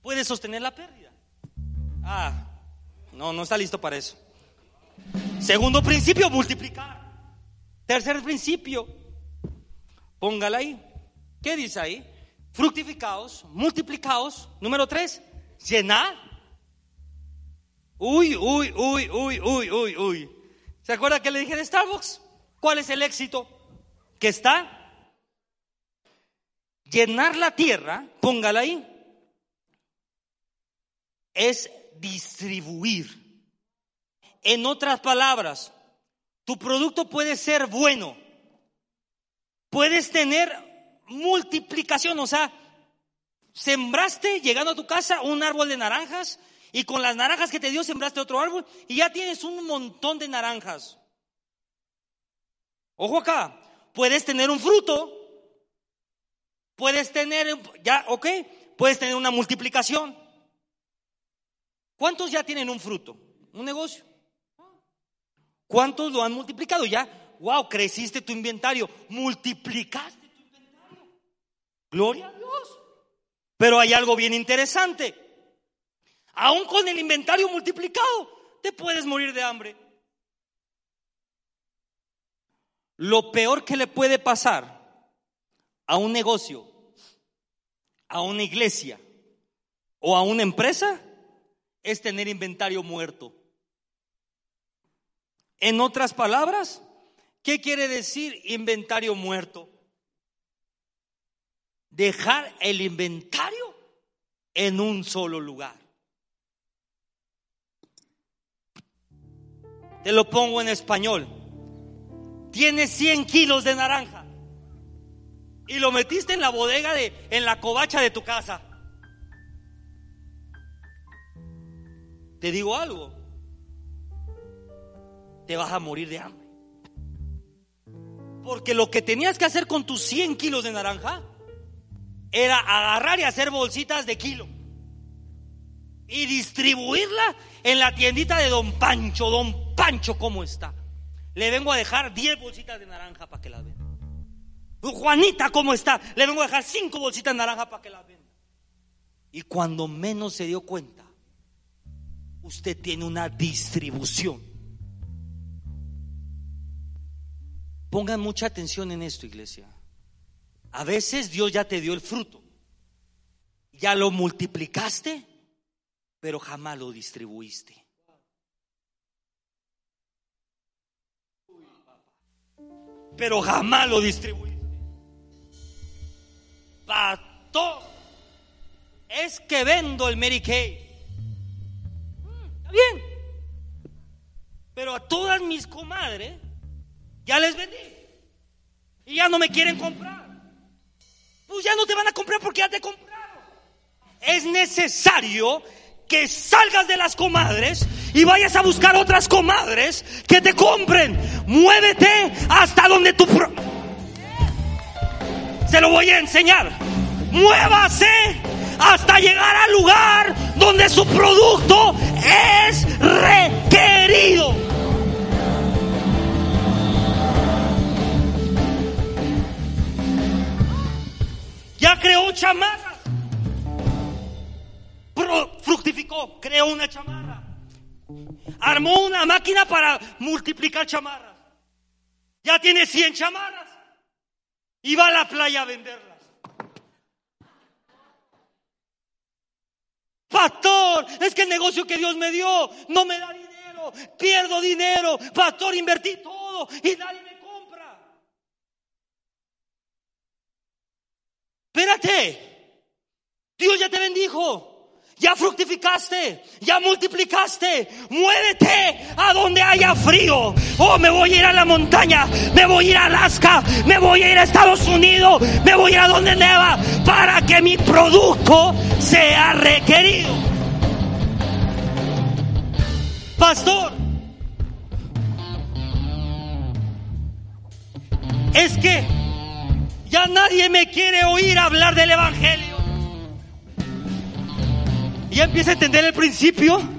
puede sostener la pérdida. Ah, no, no está listo para eso. Segundo principio, multiplicar. Tercer principio, póngala ahí. ¿Qué dice ahí? Fructificados, multiplicados. Número tres, llenar. Uy, uy, uy, uy, uy, uy, uy. ¿Se acuerda que le dije de Starbucks? ¿Cuál es el éxito? Que está llenar la tierra, póngala ahí, es distribuir. En otras palabras, tu producto puede ser bueno, puedes tener multiplicación, o sea, sembraste llegando a tu casa un árbol de naranjas y con las naranjas que te dio sembraste otro árbol y ya tienes un montón de naranjas. Ojo acá, puedes tener un fruto, puedes tener, ya, ok, puedes tener una multiplicación. ¿Cuántos ya tienen un fruto? Un negocio. ¿Cuántos lo han multiplicado? Ya wow, creciste tu inventario, multiplicaste tu inventario. Gloria a Dios. Pero hay algo bien interesante. Aún con el inventario multiplicado, te puedes morir de hambre. Lo peor que le puede pasar a un negocio, a una iglesia o a una empresa es tener inventario muerto. En otras palabras, ¿qué quiere decir inventario muerto? Dejar el inventario en un solo lugar. Te lo pongo en español. Tienes 100 kilos de naranja y lo metiste en la bodega de, en la covacha de tu casa. Te digo algo, te vas a morir de hambre. Porque lo que tenías que hacer con tus 100 kilos de naranja era agarrar y hacer bolsitas de kilo y distribuirla en la tiendita de Don Pancho. Don Pancho, ¿cómo está? Le vengo a dejar 10 bolsitas de naranja para que las venda. Juanita, ¿cómo está? Le vengo a dejar 5 bolsitas de naranja para que las venda. Y cuando menos se dio cuenta, usted tiene una distribución Pongan mucha atención en esto, iglesia. A veces Dios ya te dio el fruto, ya lo multiplicaste, pero jamás lo distribuiste. Pero jamás lo distribuiste. Pato, es que vendo el Mary Kay. Mm, está bien. Pero a todas mis comadres ya les vendí. Y ya no me quieren comprar. Pues ya no te van a comprar porque ya te compraron. Es necesario que salgas de las comadres y vayas a buscar otras comadres que te compren. Muévete hasta donde tu... Se lo voy a enseñar. Muévase hasta llegar al lugar donde su producto es requerido. Ya creó chamarras. Fructificó, creó una chamarra. Armó una máquina para multiplicar chamarras. Ya tiene 100 chamarras. Y va a la playa a venderlas. Pastor, es que el negocio que Dios me dio no me da dinero. Pierdo dinero. Pastor, invertí todo y nadie Espérate. Dios ya te bendijo. Ya fructificaste, ya multiplicaste. Muévete a donde haya frío. Oh, me voy a ir a la montaña, me voy a ir a Alaska, me voy a ir a Estados Unidos, me voy a ir a donde neva para que mi producto sea requerido. Pastor, es que ya nadie me quiere oír hablar del Evangelio. Ya empieza a entender el principio.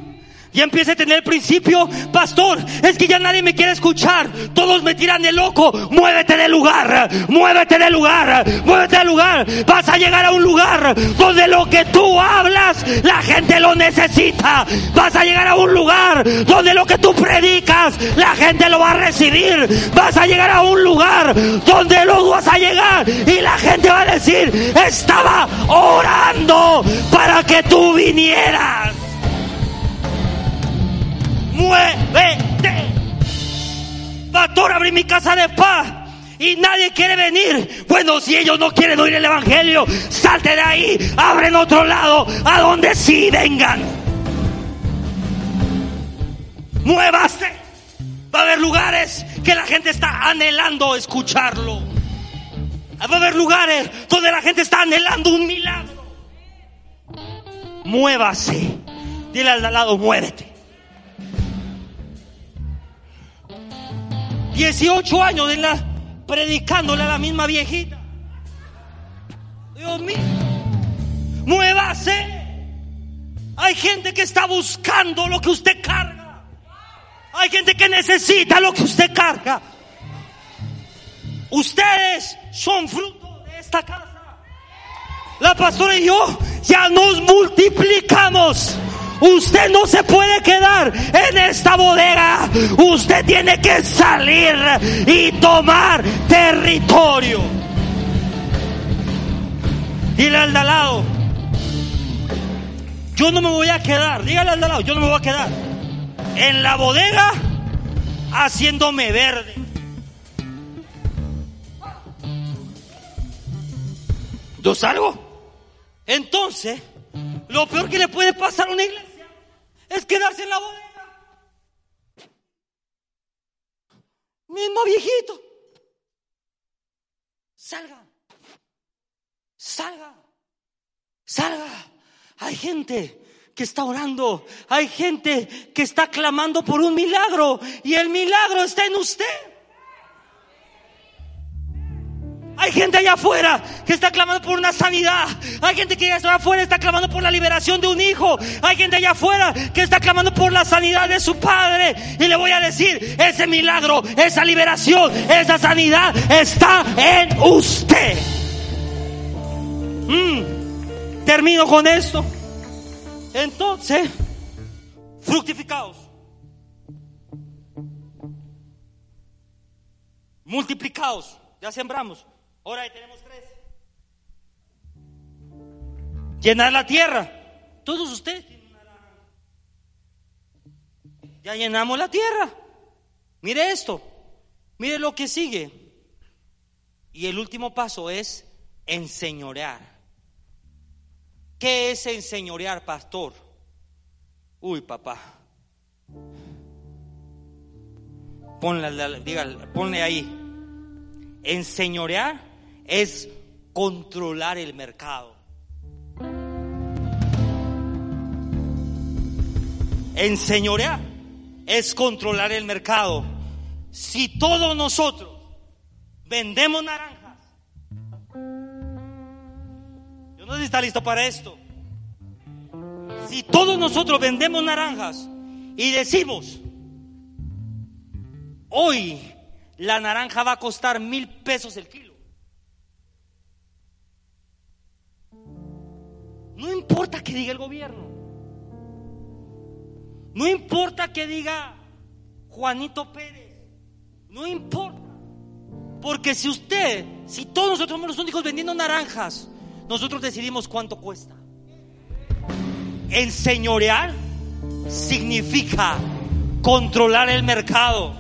Ya empieza a tener principio, pastor, es que ya nadie me quiere escuchar, todos me tiran de loco, muévete del lugar, muévete del lugar, muévete del lugar, vas a llegar a un lugar donde lo que tú hablas, la gente lo necesita, vas a llegar a un lugar donde lo que tú predicas, la gente lo va a recibir, vas a llegar a un lugar donde luego vas a llegar y la gente va a decir, estaba orando para que tú vinieras muévete. Pastor, abrí mi casa de paz y nadie quiere venir. Bueno, si ellos no quieren oír el Evangelio, salte de ahí, abren otro lado, a donde sí vengan. Muévase. Va a haber lugares que la gente está anhelando escucharlo. Va a haber lugares donde la gente está anhelando un milagro. Muévase. Dile al lado, muévete. 18 años de la, predicándole a la misma viejita. Dios mío, muévase. Hay gente que está buscando lo que usted carga. Hay gente que necesita lo que usted carga. Ustedes son fruto de esta casa. La pastora y yo ya nos multiplicamos. Usted no se puede quedar en esta bodega. Usted tiene que salir y tomar territorio. Dile al de al lado. Yo no me voy a quedar. Dígale al de lado. Yo no me voy a quedar. En la bodega haciéndome verde. Yo salgo. Entonces, lo peor que le puede pasar a una iglesia es quedarse en la bodega. Mismo viejito. Salga. Salga. Salga. Hay gente que está orando. Hay gente que está clamando por un milagro. Y el milagro está en usted. Hay gente allá afuera que está clamando por una sanidad. Hay gente que allá afuera está clamando por la liberación de un hijo. Hay gente allá afuera que está clamando por la sanidad de su padre. Y le voy a decir, ese milagro, esa liberación, esa sanidad está en usted. Mm, termino con esto. Entonces, fructificados. Multiplicados. Ya sembramos. Ahora ahí tenemos tres. Llenar la tierra. Todos ustedes Ya llenamos la tierra. Mire esto. Mire lo que sigue. Y el último paso es enseñorear. ¿Qué es enseñorear, pastor? Uy, papá. Ponle, dígale, ponle ahí. Enseñorear es controlar el mercado. Enseñorear es controlar el mercado. Si todos nosotros vendemos naranjas, yo no sé si está listo para esto. Si todos nosotros vendemos naranjas y decimos, hoy la naranja va a costar mil pesos el kilo. No importa que diga el gobierno. No importa que diga Juanito Pérez. No importa. Porque si usted, si todos nosotros somos los únicos vendiendo naranjas, nosotros decidimos cuánto cuesta. Enseñorear significa controlar el mercado.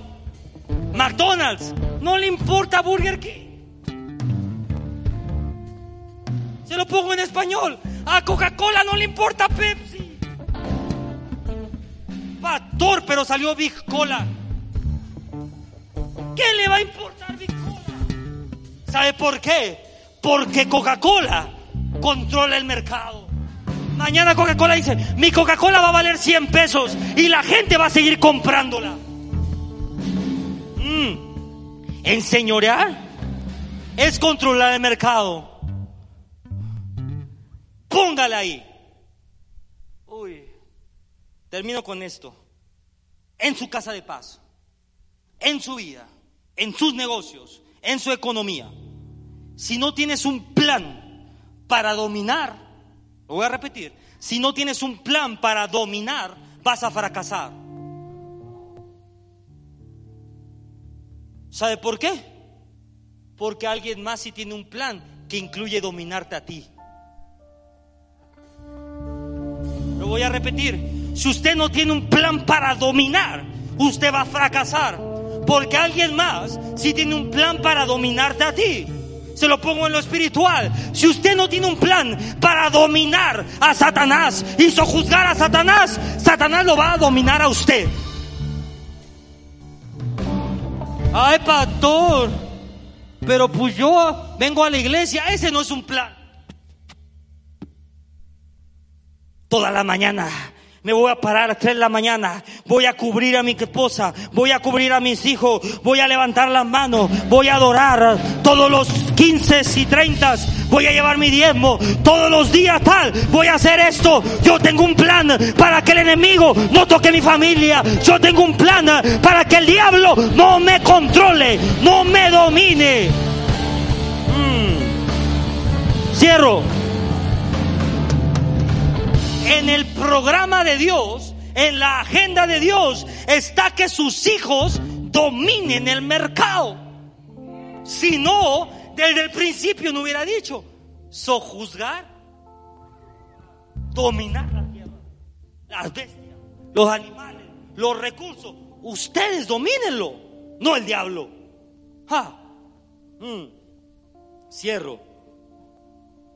McDonald's no le importa Burger King. Se lo pongo en español. A Coca-Cola no le importa Pepsi. Pastor, pero salió Big Cola. ¿Qué le va a importar Big Cola? ¿Sabe por qué? Porque Coca-Cola controla el mercado. Mañana Coca-Cola dice, mi Coca-Cola va a valer 100 pesos y la gente va a seguir comprándola. Mm. Enseñorear es controlar el mercado. Póngala ahí. Uy, termino con esto. En su casa de paz, en su vida, en sus negocios, en su economía. Si no tienes un plan para dominar, lo voy a repetir, si no tienes un plan para dominar, vas a fracasar. ¿Sabe por qué? Porque alguien más sí tiene un plan que incluye dominarte a ti. Voy a repetir. Si usted no tiene un plan para dominar, usted va a fracasar. Porque alguien más si tiene un plan para dominarte a ti. Se lo pongo en lo espiritual. Si usted no tiene un plan para dominar a Satanás y sojuzgar a Satanás, Satanás lo va a dominar a usted. Ay, pastor, pero pues yo vengo a la iglesia, ese no es un plan. Toda la mañana. Me voy a parar a las 3 de la mañana. Voy a cubrir a mi esposa. Voy a cubrir a mis hijos. Voy a levantar las manos. Voy a adorar todos los 15 y 30, voy a llevar mi diezmo, todos los días tal, voy a hacer esto. Yo tengo un plan para que el enemigo no toque mi familia. Yo tengo un plan para que el diablo no me controle, no me domine. Mm. Cierro. En el programa de Dios, en la agenda de Dios, está que sus hijos dominen el mercado. Si no, desde el principio no hubiera dicho, sojuzgar, dominar la tierra, las bestias, los animales, los recursos. Ustedes domínenlo, no el diablo. Mm. Cierro.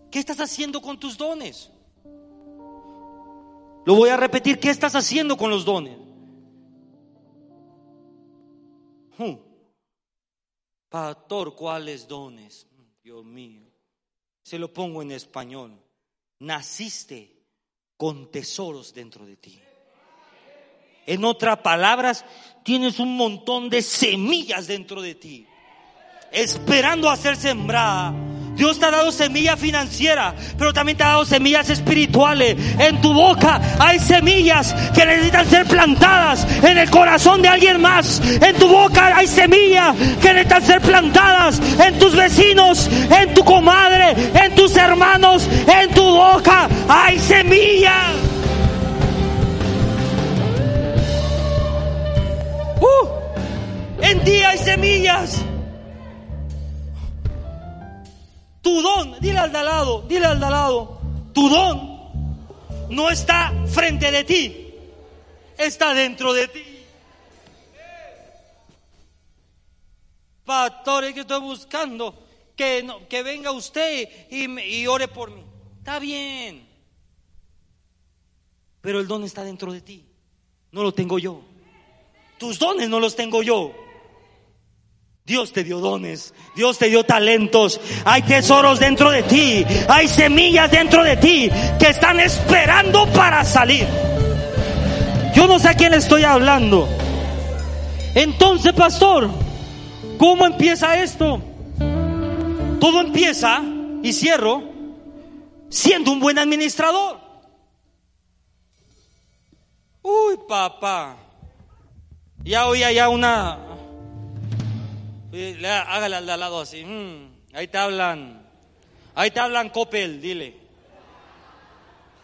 ¿Qué estás haciendo con tus dones? Lo voy a repetir, ¿qué estás haciendo con los dones? Hmm. Pastor, ¿cuáles dones? Dios mío. Se lo pongo en español. Naciste con tesoros dentro de ti. En otras palabras, tienes un montón de semillas dentro de ti, esperando a ser sembrada Dios te ha dado semilla financiera, pero también te ha dado semillas espirituales. En tu boca hay semillas que necesitan ser plantadas en el corazón de alguien más. En tu boca hay semillas que necesitan ser plantadas en tus vecinos, en tu comadre, en tus hermanos. En tu boca hay semillas. Uh, en ti hay semillas. Tu don, dile al de lado, dile al de lado, tu don no está frente de ti, está dentro de ti. Pastor, es que estoy buscando que, que venga usted y, y ore por mí. Está bien. Pero el don está dentro de ti. No lo tengo yo. Tus dones no los tengo yo. Dios te dio dones, Dios te dio talentos, hay tesoros dentro de ti, hay semillas dentro de ti que están esperando para salir. Yo no sé a quién estoy hablando. Entonces, pastor, ¿cómo empieza esto? Todo empieza, y cierro, siendo un buen administrador. Uy, papá. Ya oía ya una, hágale al lado así. Mm, ahí te hablan. Ahí te hablan Coppel, dile.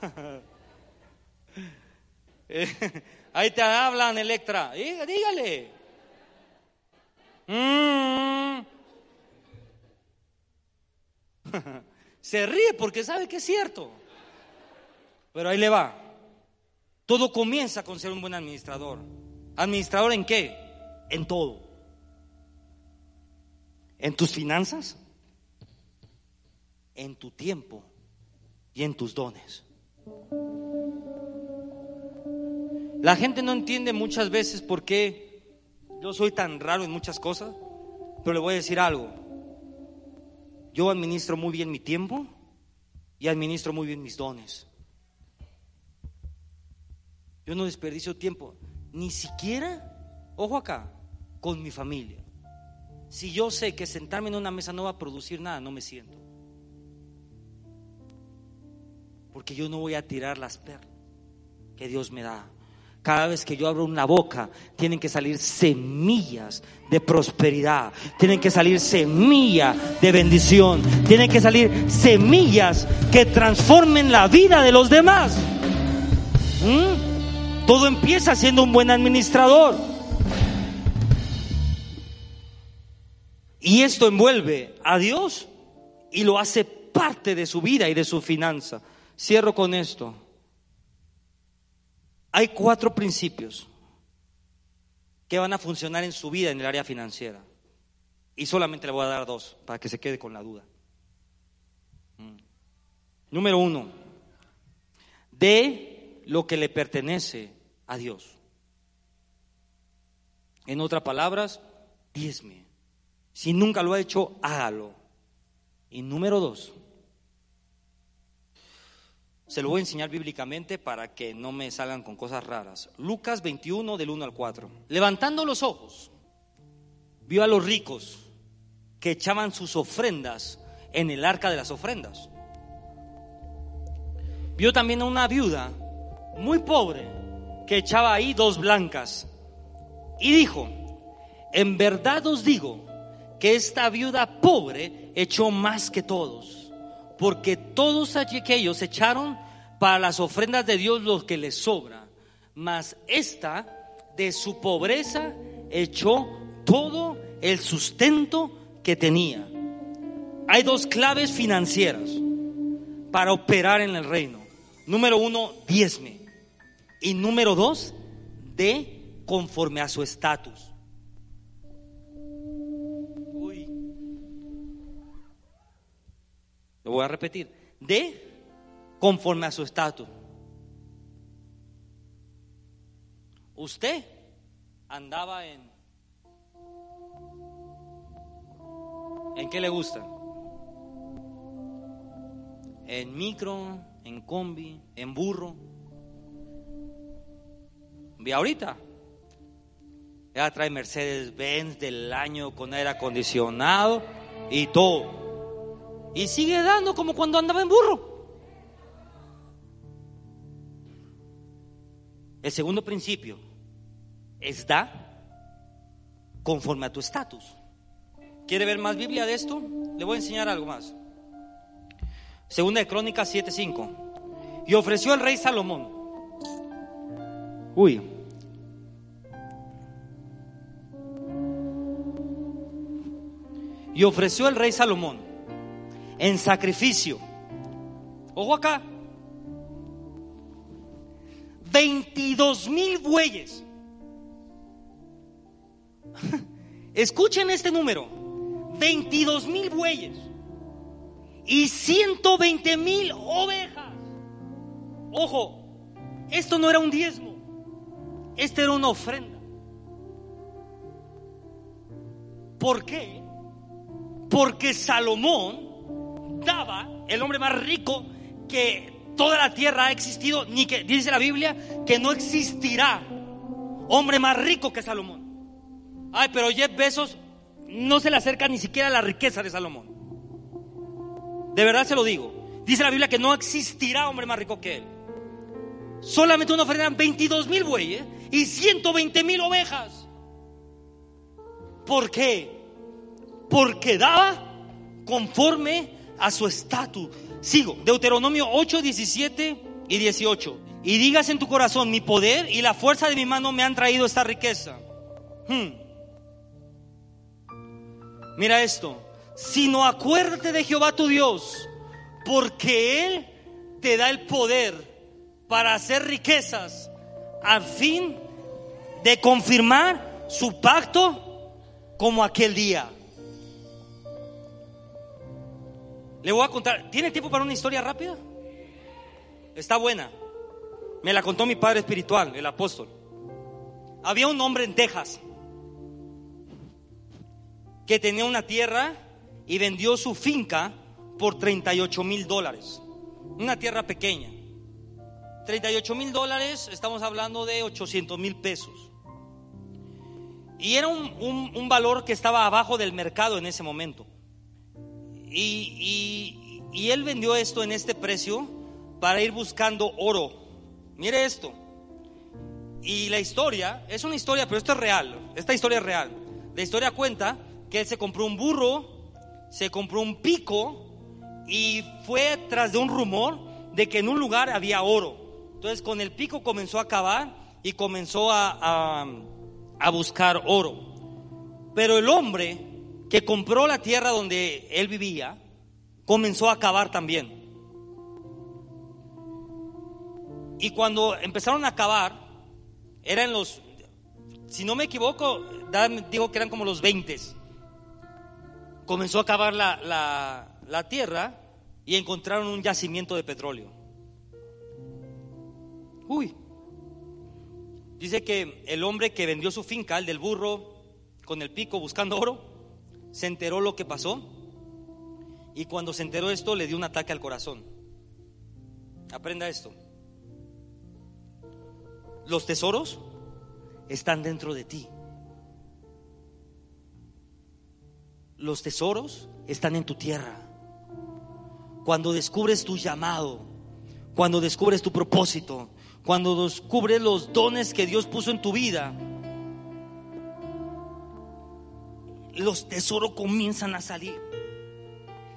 ahí te hablan Electra. Dígale. Mm. Se ríe porque sabe que es cierto. Pero ahí le va. Todo comienza con ser un buen administrador. ¿Administrador en qué? En todo en tus finanzas, en tu tiempo y en tus dones. La gente no entiende muchas veces por qué yo soy tan raro en muchas cosas, pero le voy a decir algo. Yo administro muy bien mi tiempo y administro muy bien mis dones. Yo no desperdicio tiempo, ni siquiera, ojo acá, con mi familia. Si yo sé que sentarme en una mesa no va a producir nada, no me siento. Porque yo no voy a tirar las perlas que Dios me da. Cada vez que yo abro una boca, tienen que salir semillas de prosperidad, tienen que salir semillas de bendición, tienen que salir semillas que transformen la vida de los demás. ¿Mm? Todo empieza siendo un buen administrador. Y esto envuelve a Dios y lo hace parte de su vida y de su finanza. Cierro con esto. Hay cuatro principios que van a funcionar en su vida en el área financiera. Y solamente le voy a dar dos para que se quede con la duda. Mm. Número uno, de lo que le pertenece a Dios. En otras palabras, diezme. Si nunca lo ha hecho, hágalo. Y número dos, se lo voy a enseñar bíblicamente para que no me salgan con cosas raras. Lucas 21 del 1 al 4. Levantando los ojos, vio a los ricos que echaban sus ofrendas en el arca de las ofrendas. Vio también a una viuda muy pobre que echaba ahí dos blancas. Y dijo, en verdad os digo que esta viuda pobre echó más que todos, porque todos aquellos echaron para las ofrendas de Dios lo que les sobra, mas esta de su pobreza echó todo el sustento que tenía. Hay dos claves financieras para operar en el reino. Número uno, diezme. Y número dos, de conforme a su estatus. Lo voy a repetir. De conforme a su estatus. Usted andaba en... ¿En qué le gusta? En micro, en combi, en burro. Vi ahorita. Ya trae Mercedes Benz del año con aire acondicionado y todo. Y sigue dando como cuando andaba en burro. El segundo principio es da conforme a tu estatus. ¿Quiere ver más Biblia de esto? Le voy a enseñar algo más. Segunda de Crónicas 7:5. Y ofreció el rey Salomón. Uy. Y ofreció el rey Salomón en sacrificio. Ojo acá. 22 mil bueyes. Escuchen este número. 22 mil bueyes y 120 mil ovejas. Ojo, esto no era un diezmo, esto era una ofrenda. ¿Por qué? Porque Salomón daba, el hombre más rico que toda la tierra ha existido, ni que dice la Biblia que no existirá hombre más rico que Salomón. Ay, pero Jeff Bezos no se le acerca ni siquiera a la riqueza de Salomón. De verdad se lo digo. Dice la Biblia que no existirá hombre más rico que él. Solamente una ofrenda 22 mil bueyes y 120 mil ovejas. ¿Por qué? Porque daba conforme a su estatus. Sigo, Deuteronomio 8, 17 y 18. Y digas en tu corazón, mi poder y la fuerza de mi mano me han traído esta riqueza. Hmm. Mira esto, sino acuérdate de Jehová tu Dios, porque Él te da el poder para hacer riquezas a fin de confirmar su pacto como aquel día. Le voy a contar, ¿tiene tiempo para una historia rápida? Está buena. Me la contó mi padre espiritual, el apóstol. Había un hombre en Texas que tenía una tierra y vendió su finca por 38 mil dólares. Una tierra pequeña. 38 mil dólares, estamos hablando de 800 mil pesos. Y era un, un valor que estaba abajo del mercado en ese momento. Y, él vendió esto en este precio para ir buscando oro. Mire esto. Y la historia, es una historia, pero esto es real. Esta historia es real. La historia cuenta que él se compró un burro, se compró un pico y fue tras de un rumor de que en un lugar había oro. Entonces con el pico comenzó a cavar y comenzó a, a buscar oro. Pero el hombre que compró la tierra donde él vivía, comenzó a cavar también. Y cuando empezaron a cavar, eran los, si no me equivoco, digo que eran como los 20. Comenzó a cavar la, la tierra y encontraron un yacimiento de petróleo. Uy. Dice que el hombre que vendió su finca, el del burro, con el pico buscando oro, se enteró lo que pasó y cuando se enteró esto le dio un ataque al corazón. Aprenda esto. Los tesoros están dentro de ti. Los tesoros están en tu tierra. Cuando descubres tu llamado, cuando descubres tu propósito, cuando descubres los dones que Dios puso en tu vida, los tesoros comienzan a salir.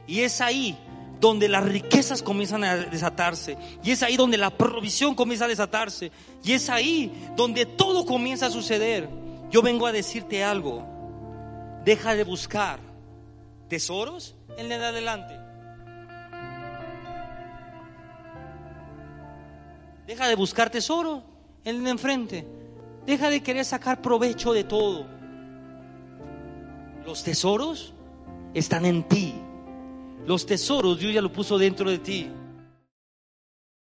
Y es ahí donde las riquezas comienzan a desatarse. Y es ahí donde la provisión comienza a desatarse. Y es ahí donde todo comienza a suceder. Yo vengo a decirte algo. Deja de buscar tesoros en de adelante. Deja de buscar tesoro en el enfrente. Deja de querer sacar provecho de todo. Los tesoros están en ti. Los tesoros Dios ya lo puso dentro de ti.